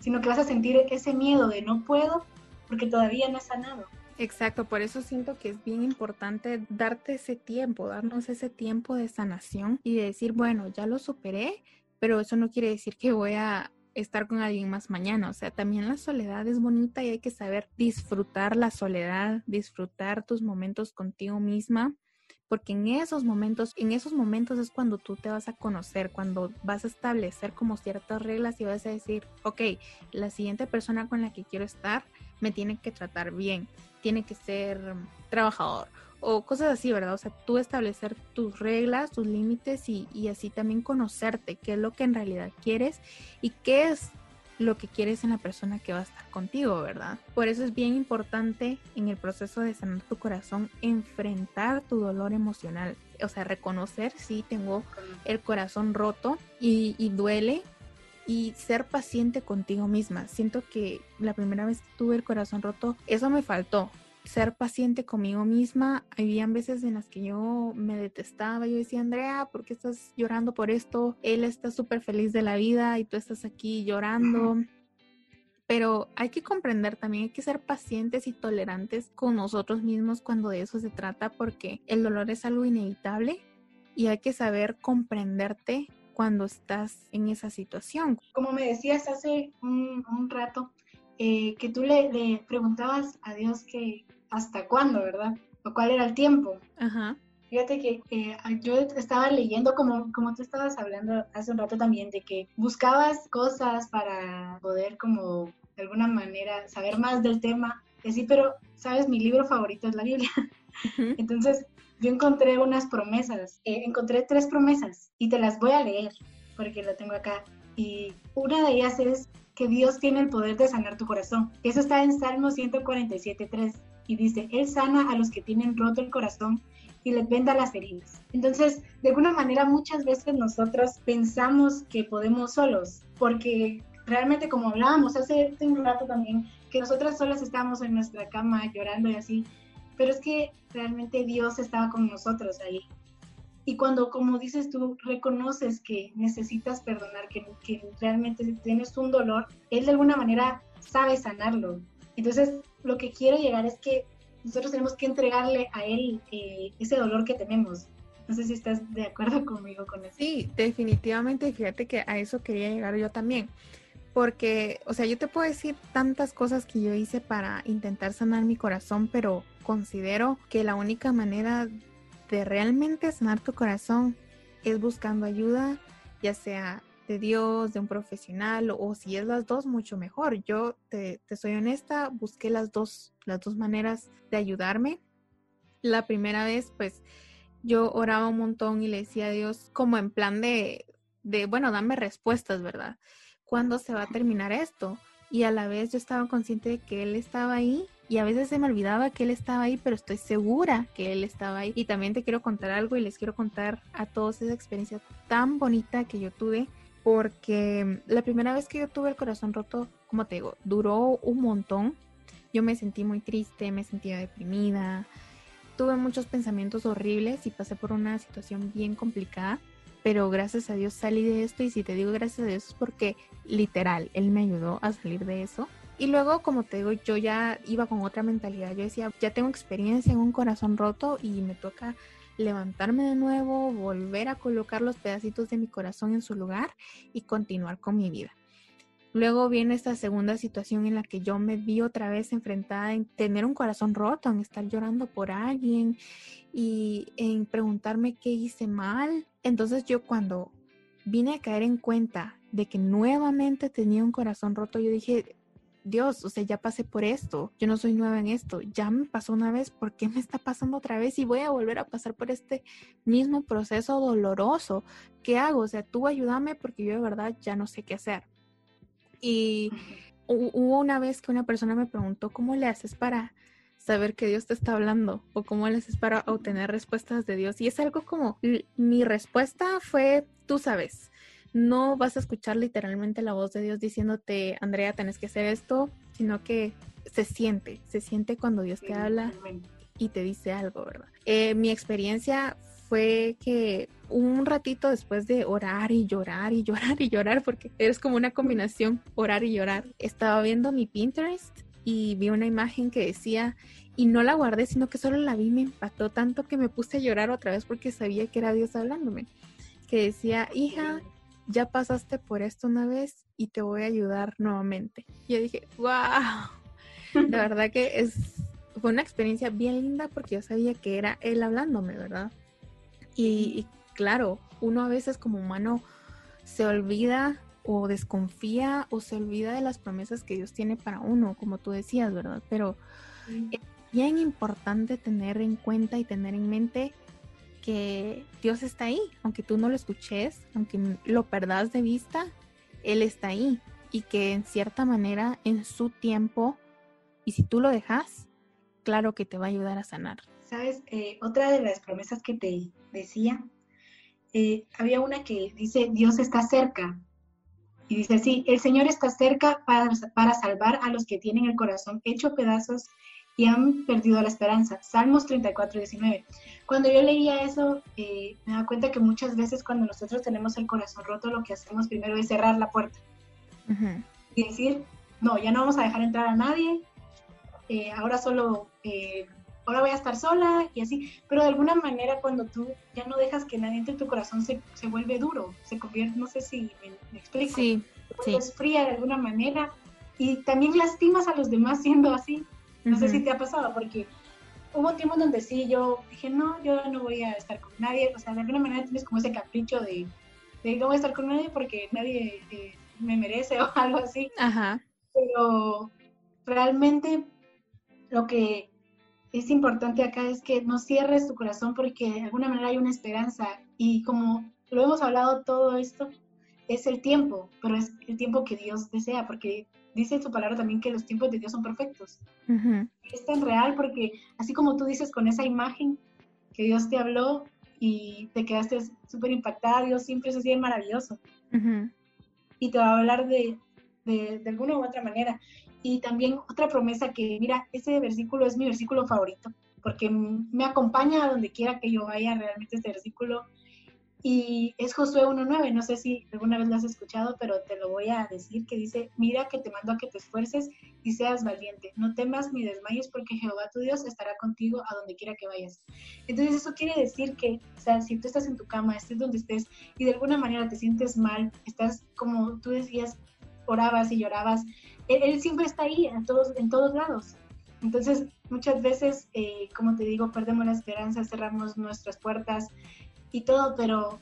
sino que vas a sentir ese miedo de no puedo porque todavía no he sanado.
Exacto, por eso siento que es bien importante darte ese tiempo, darnos ese tiempo de sanación y de decir, bueno, ya lo superé, pero eso no quiere decir que voy a estar con alguien más mañana. O sea, también la soledad es bonita y hay que saber disfrutar la soledad, disfrutar tus momentos contigo misma, porque en esos momentos, en esos momentos es cuando tú te vas a conocer, cuando vas a establecer como ciertas reglas y vas a decir, ok, la siguiente persona con la que quiero estar me tiene que tratar bien, tiene que ser trabajador o cosas así, ¿verdad? O sea, tú establecer tus reglas, tus límites y, así también conocerte qué es lo que en realidad quieres y qué es lo que quieres en la persona que va a estar contigo, ¿verdad? Por eso es bien importante en el proceso de sanar tu corazón enfrentar tu dolor emocional, o sea, reconocer si tengo el corazón roto y, y duele y ser paciente contigo misma. Siento que la primera vez que tuve el corazón roto, eso me faltó ser paciente conmigo misma. Habían veces en las que yo me detestaba. Yo decía, Andrea, ¿por qué estás llorando por esto? Él está súper feliz de la vida y tú estás aquí llorando. Pero hay que comprender también, hay que ser pacientes y tolerantes con nosotros mismos cuando de eso se trata, porque el dolor es algo inevitable y hay que saber comprenderte cuando estás en esa situación.
Como me decías hace un, un rato, eh, que tú le, le, preguntabas a Dios que hasta cuándo, ¿verdad? O cuál era el tiempo. Ajá. Fíjate que eh, yo estaba leyendo, como, como tú estabas hablando hace un rato también, de que buscabas cosas para poder como de alguna manera saber más del tema. Y sí, pero, ¿sabes? Mi libro favorito es la Biblia. Entonces, yo encontré unas promesas, eh, encontré tres promesas y te las voy a leer porque lo tengo acá. Y una de ellas es que Dios tiene el poder de sanar tu corazón. Eso está en Salmo 147.3 y dice, Él sana a los que tienen roto el corazón y les venda las heridas. Entonces, de alguna manera, muchas veces nosotros pensamos que podemos solos, porque realmente como hablábamos hace un rato también, que nosotras solas estábamos en nuestra cama llorando y así, pero es que realmente Dios estaba con nosotros ahí. Y cuando, como dices tú, reconoces que necesitas perdonar, que, que realmente tienes un dolor, Él de alguna manera sabe sanarlo. Entonces, lo que quiero llegar es que nosotros tenemos que entregarle a Él eh, ese dolor que tenemos. No sé si estás de acuerdo conmigo con eso.
Sí, definitivamente. Fíjate que a eso quería llegar yo también. Porque, o sea, yo te puedo decir tantas cosas que yo hice para intentar sanar mi corazón, pero considero que la única manera de realmente sanar tu corazón es buscando ayuda, ya sea de Dios, de un profesional o si es las dos, mucho mejor. Yo te, soy honesta, busqué las dos, las dos maneras de ayudarme. La primera vez, pues yo oraba un montón y le decía a Dios como en plan de, de, bueno, dame respuestas, ¿verdad? ¿Cuándo se va a terminar esto? Y a la vez yo estaba consciente de que Él estaba ahí y a veces se me olvidaba que él estaba ahí, pero estoy segura que él estaba ahí. Y también te quiero contar algo y les quiero contar a todos esa experiencia tan bonita que yo tuve, porque la primera vez que yo tuve el corazón roto, como te digo, duró un montón. Yo me sentí muy triste, me sentía deprimida, tuve muchos pensamientos horribles y pasé por una situación bien complicada, pero gracias a Dios salí de esto y si te digo gracias a Dios es porque literal, Él me ayudó a salir de eso y luego, como te digo, yo ya iba con otra mentalidad. Yo decía, ya tengo experiencia en un corazón roto y me toca levantarme de nuevo, volver a colocar los pedacitos de mi corazón en su lugar y continuar con mi vida. Luego viene esta segunda situación en la que yo me vi otra vez enfrentada en tener un corazón roto, en estar llorando por alguien y en preguntarme qué hice mal. Entonces yo cuando vine a caer en cuenta de que nuevamente tenía un corazón roto, yo dije, Dios, o sea, ya pasé por esto, yo no soy nueva en esto, ya me pasó una vez, ¿por qué me está pasando otra vez y voy a volver a pasar por este mismo proceso doloroso? ¿Qué hago? O sea, tú ayúdame porque yo de verdad ya no sé qué hacer. Y hubo una vez que una persona me preguntó, ¿cómo le haces para saber que Dios te está hablando? ¿O cómo le haces para obtener respuestas de Dios? Y es algo como, mi respuesta fue, tú sabes no vas a escuchar literalmente la voz de Dios diciéndote, Andrea, tenés que hacer esto, sino que se siente, se siente cuando Dios te habla y te dice algo, ¿verdad? Eh, mi experiencia fue que un ratito después de orar y llorar y llorar y llorar, porque es como una combinación orar y llorar, estaba viendo mi Pinterest y vi una imagen que decía, y no la guardé, sino que solo la vi, me impactó tanto que me puse a llorar otra vez porque sabía que era Dios hablándome, que decía, hija, ya pasaste por esto una vez y te voy a ayudar nuevamente. Y yo dije, wow, la verdad que es, fue una experiencia bien linda porque yo sabía que era él hablándome, ¿verdad? Y, claro, uno a veces como humano se olvida o desconfía o se olvida de las promesas que Dios tiene para uno, como tú decías, ¿verdad? Pero es bien importante tener en cuenta y tener en mente que Dios está ahí, aunque tú no lo escuches, aunque lo perdas de vista, Él está ahí y que en cierta manera, en su tiempo, y si tú lo dejas, claro que te va a ayudar a sanar.
Sabes, eh, otra de las promesas que te decía, eh, había una que dice, Dios está cerca. Y dice así, el Señor está cerca para, para salvar a los que tienen el corazón hecho pedazos y han perdido la esperanza. Salmos 34, 19. Cuando yo leía eso, eh, me da cuenta que muchas veces cuando nosotros tenemos el corazón roto, lo que hacemos primero es cerrar la puerta y decir, no, ya no vamos a dejar entrar a nadie, eh, ahora solo, eh, ahora voy a estar sola y así. Pero de alguna manera cuando tú ya no dejas que nadie entre tu corazón, se, se vuelve duro, se convierte, no sé si me, explico,
sí,
sí. es fría de alguna manera y también lastimas a los demás siendo así. No sé si te ha pasado, porque hubo un tiempo donde sí, yo dije, no, yo no voy a estar con nadie. O sea, de alguna manera tienes como ese capricho de, de no voy a estar con nadie porque nadie eh, me merece o algo así.
Ajá.
Pero realmente lo que es importante acá es que no cierres tu corazón porque de alguna manera hay una esperanza. Y como lo hemos hablado todo esto, es el tiempo, pero es el tiempo que Dios desea, porque dice su palabra también que los tiempos de Dios son perfectos. Es tan real porque así como tú dices con esa imagen que Dios te habló y te quedaste súper impactada, Dios siempre es así maravilloso. Y te va a hablar de, de, de, alguna u otra manera. Y también otra promesa que, mira, ese versículo es mi versículo favorito, porque me acompaña a donde quiera que yo vaya, realmente este versículo y es Josué 1.9, no sé si alguna vez lo has escuchado, pero te lo voy a decir, que dice, mira que te mando a que te esfuerces y seas valiente, no temas ni desmayes porque Jehová tu Dios estará contigo a donde quiera que vayas. Entonces eso quiere decir que, o sea, si tú estás en tu cama, estés donde estés y de alguna manera te sientes mal, estás como tú decías, orabas y llorabas, Él, siempre está ahí en todos, en todos lados. Entonces, muchas veces, eh, como te digo, perdemos la esperanza, cerramos nuestras puertas, y todo, pero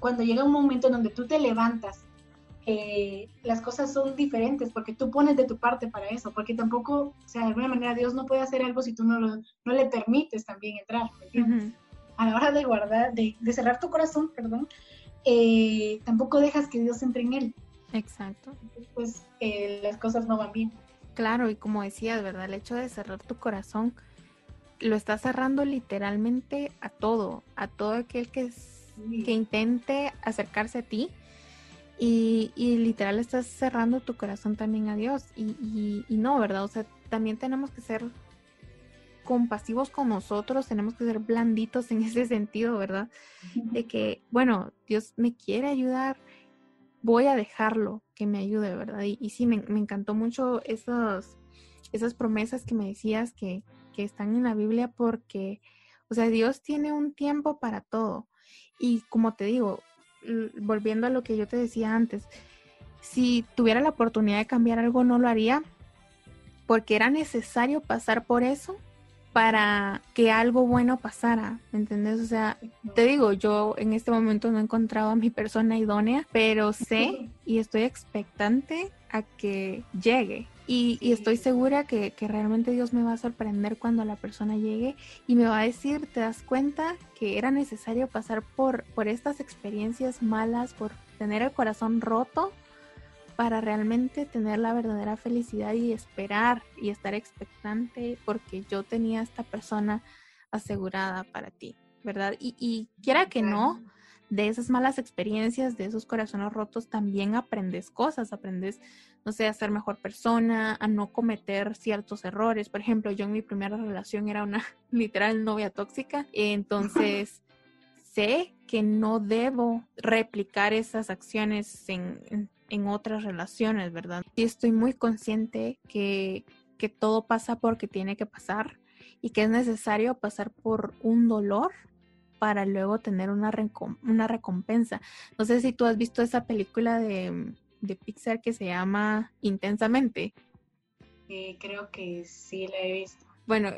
cuando llega un momento en donde tú te levantas, eh, las cosas son diferentes porque tú pones de tu parte para eso, porque tampoco, o sea, de alguna manera Dios no puede hacer algo si tú no, lo, no le permites también entrar, A la hora de guardar, de, cerrar tu corazón, perdón, eh, tampoco dejas que Dios entre en él.
Exacto.
Pues eh, las cosas no van bien.
Claro, y como decías, ¿verdad? El hecho de cerrar tu corazón lo está cerrando literalmente a todo, a todo aquel que, que intente acercarse a ti. Y, y, literal estás cerrando tu corazón también a Dios. Y, y, no, ¿verdad? O sea, también tenemos que ser compasivos con nosotros, tenemos que ser blanditos en ese sentido, ¿verdad? De que, bueno, Dios me quiere ayudar, voy a dejarlo que me ayude, ¿verdad? Y, sí, me, encantó mucho esas, esas promesas que me decías que, que están en la Biblia porque, o sea, Dios tiene un tiempo para todo. Y como te digo, volviendo a lo que yo te decía antes, si tuviera la oportunidad de cambiar algo, no lo haría porque era necesario pasar por eso para que algo bueno pasara, ¿entendés? O sea, te digo, yo en este momento no he encontrado a mi persona idónea, pero sé y estoy expectante a que llegue. Y, estoy segura que, que, realmente Dios me va a sorprender cuando la persona llegue y me va a decir, te das cuenta que era necesario pasar por, por estas experiencias malas, por tener el corazón roto para realmente tener la verdadera felicidad y esperar y estar expectante porque yo tenía esta persona asegurada para ti, ¿verdad? Y, quiera que no, de esas malas experiencias, de esos corazones rotos, también aprendes cosas, aprendes, no sé, a ser mejor persona, a no cometer ciertos errores. Por ejemplo, yo en mi primera relación era una literal novia tóxica, entonces sé que no debo replicar esas acciones en, en otras relaciones, ¿verdad? Y estoy muy consciente que, que todo pasa porque tiene que pasar y que es necesario pasar por un dolor para luego tener una, una recompensa. No sé si tú has visto esa película de, de Pixar que se llama Intensamente.
Eh, creo que sí la he visto.
Bueno,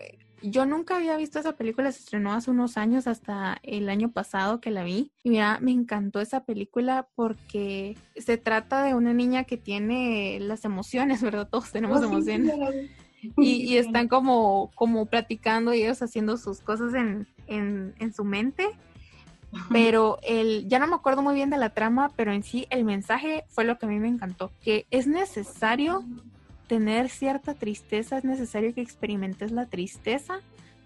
yo nunca había visto esa película, se estrenó hace unos años, hasta el año pasado que la vi. Y mira, me encantó esa película porque se trata de una niña que tiene las emociones, ¿verdad? Todos tenemos oh, emociones. y, están como, como platicando y ellos haciendo sus cosas en, en, en su mente. Pero el, ya no me acuerdo muy bien de la trama, pero en sí el mensaje fue lo que a mí me encantó, que es necesario tener cierta tristeza, es necesario que experimentes la tristeza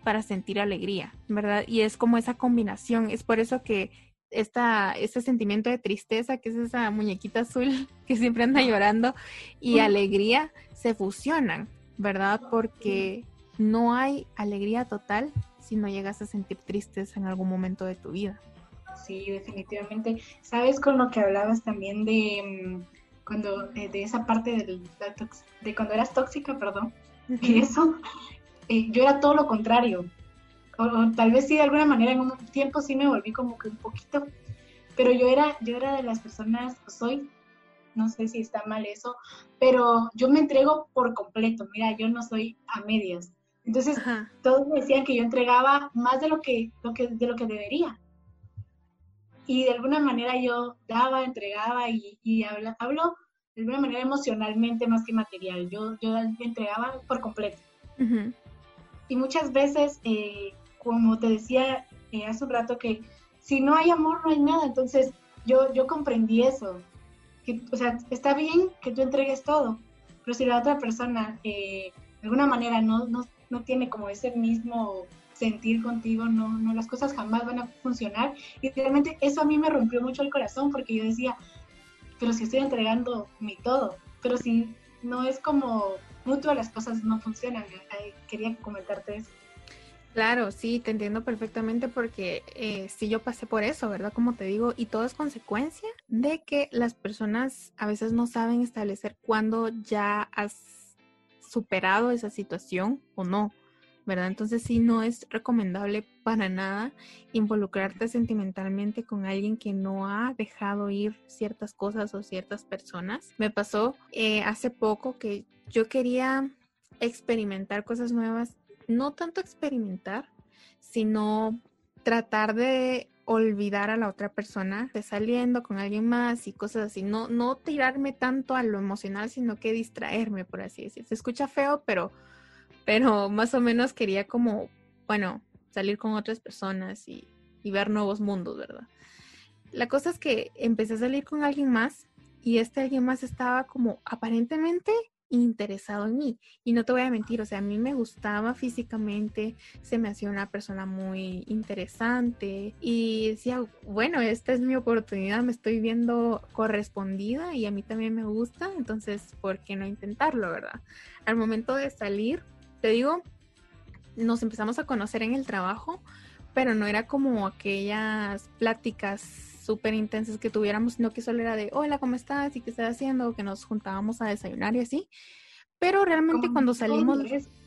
para sentir alegría, ¿verdad? Y es como esa combinación, es por eso que esta, este sentimiento de tristeza, que es esa muñequita azul que siempre anda llorando, y alegría se fusionan, ¿verdad? Porque no hay alegría total si no llegas a sentir tristeza en algún momento de tu vida.
Sí, definitivamente. Sabes con lo que hablabas también de mm, cuando eh, de esa parte de, de cuando eras tóxica, perdón, y eso, eh, yo era todo lo contrario. O, tal vez sí de alguna manera en un tiempo sí me volví como que un poquito, pero yo era, yo era de las personas, soy, no sé si está mal eso, pero yo me entrego por completo, mira, yo no soy a medias. Entonces, todos me decían que yo entregaba más de lo que, lo que, de lo que debería y de alguna manera yo daba, entregaba y, y hablo, hablo de alguna manera emocionalmente más que material. Yo, yo entregaba por completo. Y muchas veces, eh, como te decía eh, hace un rato, que si no hay amor no hay nada. Entonces yo, yo comprendí eso. Que, o sea, está bien que tú entregues todo, pero si la otra persona eh, de alguna manera no, no, no tiene como ese mismo sentir contigo, no, no, las cosas jamás van a funcionar. Y realmente eso a mí me rompió mucho el corazón porque yo decía, pero si estoy entregando mi todo, pero si no es como mutuo, las cosas no funcionan. Quería comentarte eso.
Claro, sí, te entiendo perfectamente porque eh, sí yo pasé por eso, ¿verdad? Como te digo, y todo es consecuencia de que las personas a veces no saben establecer cuándo ya has superado esa situación o no. ¿verdad? Entonces sí no es recomendable para nada involucrarte sentimentalmente con alguien que no ha dejado ir ciertas cosas o ciertas personas. Me pasó eh, hace poco que yo quería experimentar cosas nuevas, no tanto experimentar, sino tratar de olvidar a la otra persona, de saliendo con alguien más y cosas así, no, no tirarme tanto a lo emocional, sino que distraerme, por así decir. Se escucha feo, pero pero más o menos quería como, bueno, salir con otras personas y, ver nuevos mundos, ¿verdad? La cosa es que empecé a salir con alguien más y este alguien más estaba como aparentemente interesado en mí. Y no te voy a mentir, o sea, a mí me gustaba físicamente, se me hacía una persona muy interesante y decía, bueno, esta es mi oportunidad, me estoy viendo correspondida y a mí también me gusta, entonces, ¿por qué no intentarlo, verdad? Al momento de salir, te digo, nos empezamos a conocer en el trabajo, pero no era como aquellas pláticas súper intensas que tuviéramos, sino que solo era de, hola, ¿cómo estás? ¿Y qué estás haciendo? que nos juntábamos a desayunar y así. Pero realmente cuando salimos,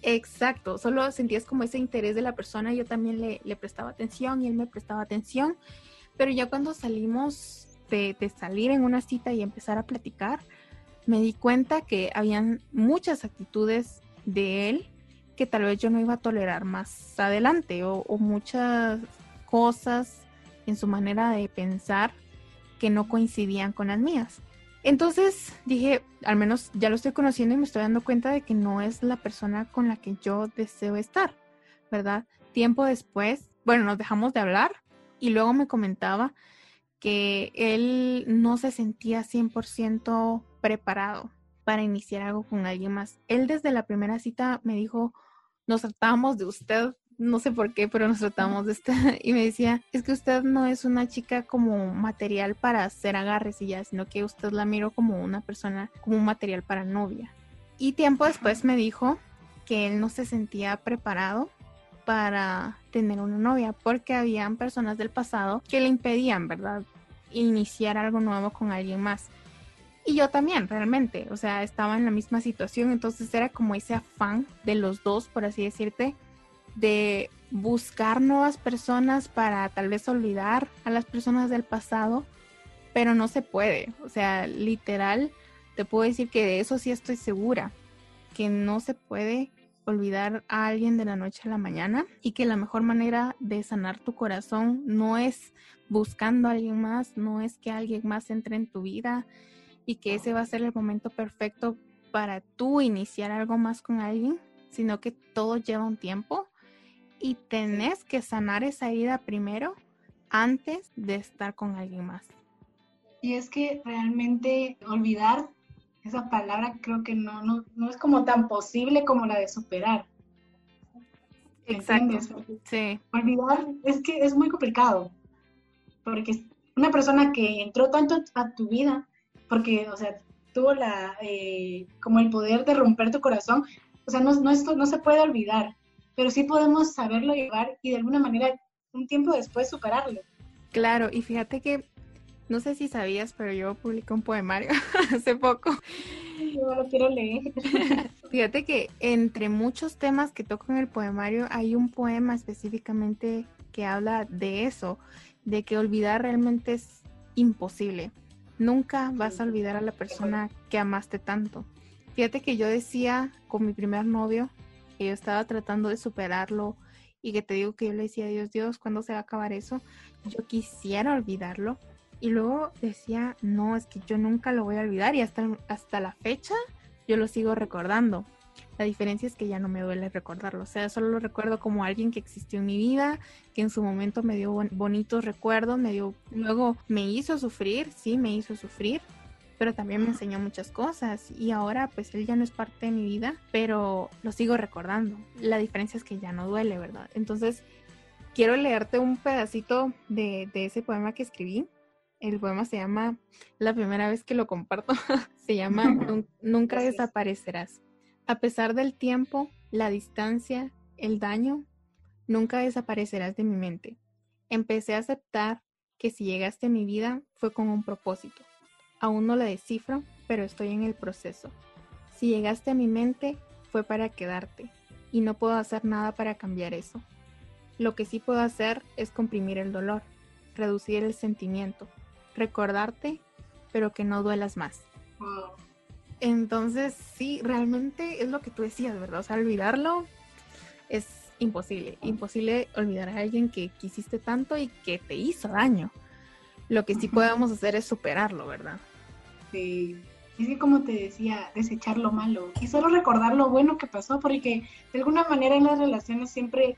exacto, solo sentías como ese interés de la persona, yo también le, le, prestaba atención y él me prestaba atención, pero ya cuando salimos de, de salir en una cita y empezar a platicar, me di cuenta que habían muchas actitudes de él que tal vez yo no iba a tolerar más adelante o, o muchas cosas en su manera de pensar que no coincidían con las mías. Entonces dije, al menos ya lo estoy conociendo y me estoy dando cuenta de que no es la persona con la que yo deseo estar, ¿verdad? Tiempo después, bueno, nos dejamos de hablar y luego me comentaba que él no se sentía 100% preparado para iniciar algo con alguien más. Él desde la primera cita me dijo, nos tratamos de usted no sé por qué, pero nos tratamos de estar y me decía, es que usted no es una chica como material para hacer agarres y ya, sino que usted la miro como una persona, como un material para novia. Y tiempo después me dijo que él no se sentía preparado para tener una novia, porque habían personas del pasado que le impedían, ¿verdad? Iniciar algo nuevo con alguien más. Y yo también, realmente, o sea, estaba en la misma situación, entonces era como ese afán de los dos, por así decirte, de buscar nuevas personas para tal vez olvidar a las personas del pasado, pero no se puede. O sea, literal, te puedo decir que de eso sí estoy segura, que no se puede olvidar a alguien de la noche a la mañana y que la mejor manera de sanar tu corazón no es buscando a alguien más, no es que alguien más entre en tu vida y que ese va a ser el momento perfecto para tú iniciar algo más con alguien, sino que todo lleva un tiempo y tenés que sanar esa herida primero antes de estar con alguien más.
Y es que realmente olvidar esa palabra creo que no, no, es como tan posible como la de superar.
Exacto. Sí.
Olvidar es que es muy complicado. Porque una persona que entró tanto a tu vida, porque, o sea, tuvo la, eh, como el poder de romper tu corazón, o sea, no, no, esto, no se puede olvidar pero sí podemos saberlo llevar y de alguna manera un tiempo después superarlo.
Claro, y fíjate que no sé si sabías, pero yo publiqué un poemario hace poco.
Yo lo quiero leer.
Fíjate que entre muchos temas que toco en el poemario hay un poema específicamente que habla de eso, de que olvidar realmente es imposible. Nunca vas a olvidar a la persona que amaste tanto. Fíjate que yo decía con mi primer novio, que yo estaba tratando de superarlo y que te digo que yo le decía a Dios, Dios, ¿cuándo se va a acabar eso? Yo quisiera olvidarlo y luego decía, no, es que yo nunca lo voy a olvidar y hasta, hasta la fecha yo lo sigo recordando. La diferencia es que ya no me duele recordarlo, o sea, solo lo recuerdo como alguien que existió en mi vida, que en su momento me dio bonitos recuerdos, me dio, luego me hizo sufrir, sí, me hizo sufrir, pero también me enseñó muchas cosas y ahora pues él ya no es parte de mi vida, pero lo sigo recordando. La diferencia es que ya no duele, ¿verdad? Entonces, quiero leerte un pedacito de, ese poema que escribí. El poema se llama, la primera vez que lo comparto, se llama Nunca desaparecerás. A pesar del tiempo, la distancia, el daño, nunca desaparecerás de mi mente. Empecé a aceptar que si llegaste a mi vida fue con un propósito Aún no la descifro, pero estoy en el proceso. Si llegaste a mi mente, fue para quedarte, y no puedo hacer nada para cambiar eso. Lo que sí puedo hacer es comprimir el dolor, reducir el sentimiento, recordarte, pero que no duelas más. Entonces, sí, realmente es lo que tú decías, ¿verdad? O sea, olvidarlo es imposible. Imposible olvidar a alguien que quisiste tanto y que te hizo daño. Lo que sí podemos hacer es superarlo, ¿verdad?
Sí. Es que como te decía, desechar lo malo y solo recordar lo bueno que pasó, porque de alguna manera en las relaciones siempre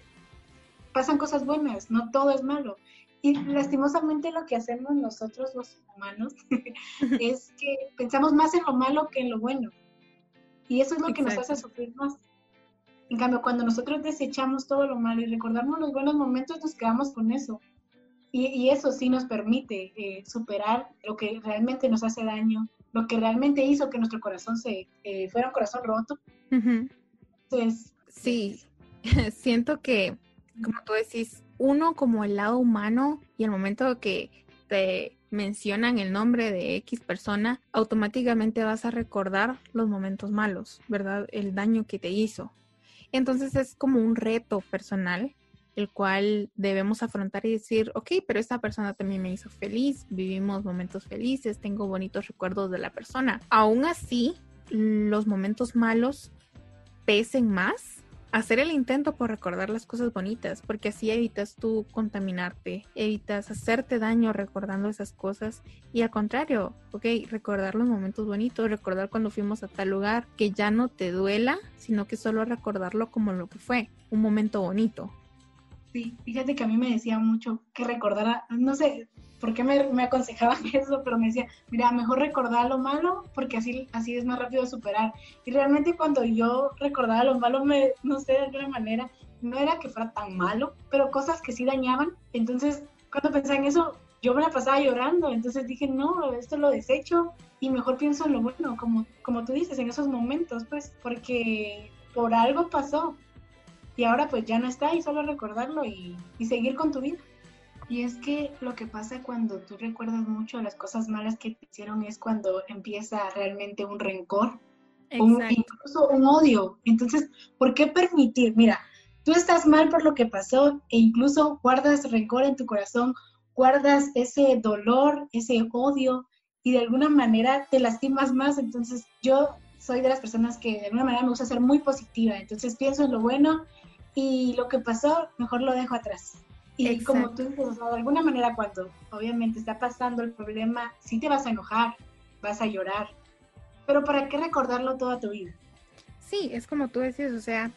pasan cosas buenas, no todo es malo. Y lastimosamente lo que hacemos nosotros los humanos es que pensamos más en lo malo que en lo bueno. Y eso es lo que nos hace sufrir más. En cambio, cuando nosotros desechamos todo lo malo y recordamos los buenos momentos, nos quedamos con eso. Y, eso sí nos permite eh, superar lo que realmente nos hace daño, lo que realmente hizo que nuestro corazón se eh, fuera un corazón roto.
Entonces, sí, siento que, como tú decís, uno como el lado humano y el momento que te mencionan el nombre de X persona, automáticamente vas a recordar los momentos malos, ¿verdad? El daño que te hizo. Entonces es como un reto personal el cual debemos afrontar y decir, ok, pero esta persona también me hizo feliz, vivimos momentos felices, tengo bonitos recuerdos de la persona. Aún así, los momentos malos pesen más hacer el intento por recordar las cosas bonitas, porque así evitas tú contaminarte, evitas hacerte daño recordando esas cosas y al contrario, ok, recordar los momentos bonitos, recordar cuando fuimos a tal lugar, que ya no te duela, sino que solo recordarlo como lo que fue, un momento bonito.
Sí, fíjate que a mí me decía mucho que recordara, no sé, por qué me, aconsejaban eso, pero me decía, mira, mejor recordar lo malo porque así, así es más rápido superar. Y realmente cuando yo recordaba lo malo, me, no sé, de alguna manera, no era que fuera tan malo, pero cosas que sí dañaban. Entonces, cuando pensaba en eso, yo me la pasaba llorando. Entonces dije, no, esto lo desecho y mejor pienso en lo bueno, como, como tú dices, en esos momentos, pues, porque por algo pasó. Y ahora pues ya no está y solo recordarlo y, y seguir con tu vida. Y es que lo que pasa cuando tú recuerdas mucho las cosas malas que te hicieron es cuando empieza realmente un rencor, o incluso un odio. Entonces, ¿por qué permitir? Mira, tú estás mal por lo que pasó e incluso guardas rencor en tu corazón, guardas ese dolor, ese odio y de alguna manera te lastimas más. Entonces, yo soy de las personas que de alguna manera me gusta ser muy positiva. Entonces, pienso en lo bueno y lo que pasó, mejor lo dejo atrás. Y como tú dices, de alguna manera cuando obviamente está pasando el problema, sí te vas a enojar, vas a llorar, pero ¿para qué recordarlo toda tu vida?
Sí, es como tú decís, o sea,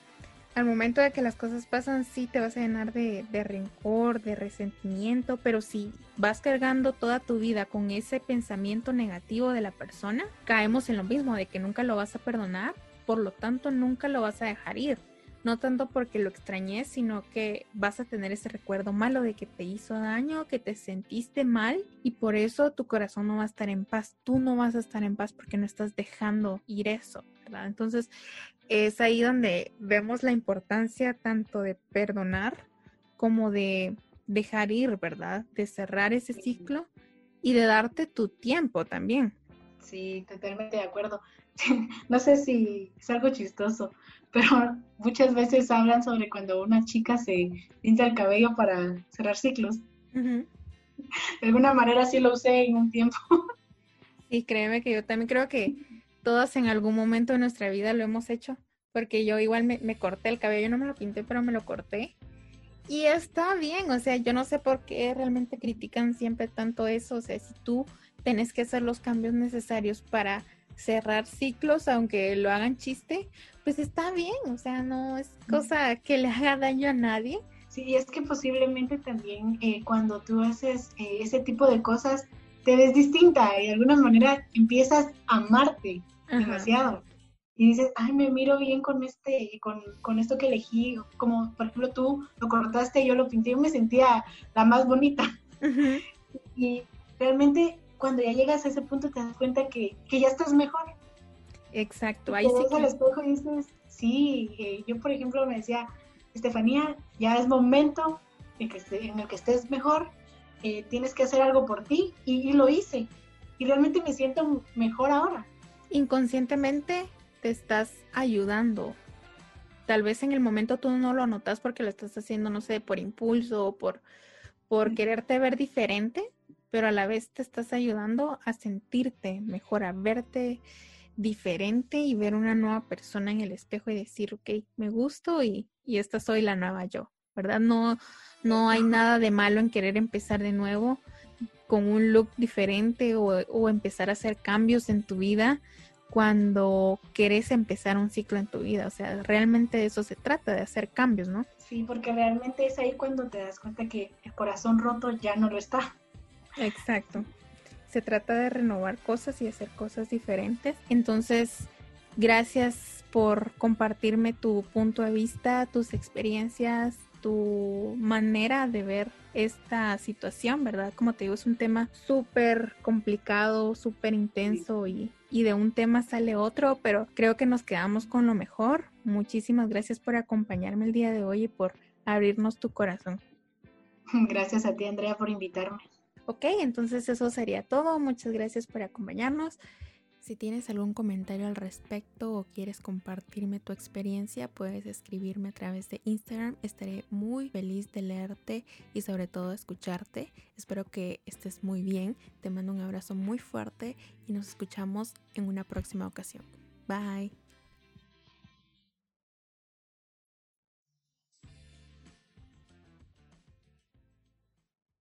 al momento de que las cosas pasan, sí te vas a llenar de, de rencor, de resentimiento, pero si vas cargando toda tu vida con ese pensamiento negativo de la persona, caemos en lo mismo, de que nunca lo vas a perdonar, por lo tanto nunca lo vas a dejar ir no tanto porque lo extrañes, sino que vas a tener ese recuerdo malo de que te hizo daño, que te sentiste mal y por eso tu corazón no va a estar en paz, tú no vas a estar en paz porque no estás dejando ir eso, ¿verdad? Entonces es ahí donde vemos la importancia tanto de perdonar como de dejar ir, ¿verdad? De cerrar ese ciclo y de darte tu tiempo también.
Sí, totalmente de acuerdo. no sé si es algo chistoso, pero muchas veces hablan sobre cuando una chica se pinta el cabello para cerrar ciclos. De alguna manera sí lo usé en un tiempo.
Sí, créeme que yo también creo que todas en algún momento de nuestra vida lo hemos hecho, porque yo igual me, me corté el cabello, no me lo pinté, pero me lo corté. Y está bien, o sea, yo no sé por qué realmente critican siempre tanto eso, o sea, si tú tenés que hacer los cambios necesarios para cerrar ciclos, aunque lo hagan chiste, pues está bien, o sea, no es cosa que le haga daño a nadie.
Sí, es que posiblemente también eh, cuando tú haces eh, ese tipo de cosas, te ves distinta y de alguna manera empiezas a amarte demasiado. Y dices, ay, me miro bien con este, con, con esto que elegí, como por ejemplo tú lo cortaste, yo lo pinté, yo me sentía la más bonita. Y realmente cuando ya llegas a ese punto te das cuenta que, ya estás mejor.
Exacto,
ahí sí. al espejo y dices, sí, eh, yo por ejemplo me decía, Estefanía, ya es momento en, que, en el que estés mejor, eh, tienes que hacer algo por ti y, lo hice. Y realmente me siento mejor ahora.
Inconscientemente te estás ayudando. Tal vez en el momento tú no lo notas porque lo estás haciendo, no sé, por impulso o por, por quererte ver diferente, pero a la vez te estás ayudando a sentirte mejor, a verte diferente y ver una nueva persona en el espejo y decir, ok, me gusto y, y esta soy la nueva yo, ¿verdad? No, no hay nada de malo en querer empezar de nuevo con un look diferente o, o empezar a hacer cambios en tu vida cuando querés empezar un ciclo en tu vida. O sea, realmente de eso se trata, de hacer cambios, ¿no?
Sí, porque realmente es ahí cuando te das cuenta que el corazón roto ya no lo está.
Exacto. Se trata de renovar cosas y hacer cosas diferentes. Entonces, Gracias por compartirme tu punto de vista, tus experiencias, tu manera de ver esta situación, ¿verdad? Como te digo, es un tema súper complicado, súper intenso y, y de un tema sale otro, pero creo que nos quedamos con lo mejor. Muchísimas gracias por acompañarme el día de hoy y por abrirnos tu corazón.
Gracias a ti, Andrea, por invitarme.
Ok, entonces eso sería todo. Muchas gracias por acompañarnos. Si tienes algún comentario al respecto o quieres compartirme tu experiencia, puedes escribirme a través de Instagram. Estaré muy feliz de leerte y sobre todo escucharte. Espero que estés muy bien. Te mando un abrazo muy fuerte y nos escuchamos en una próxima ocasión. Bye.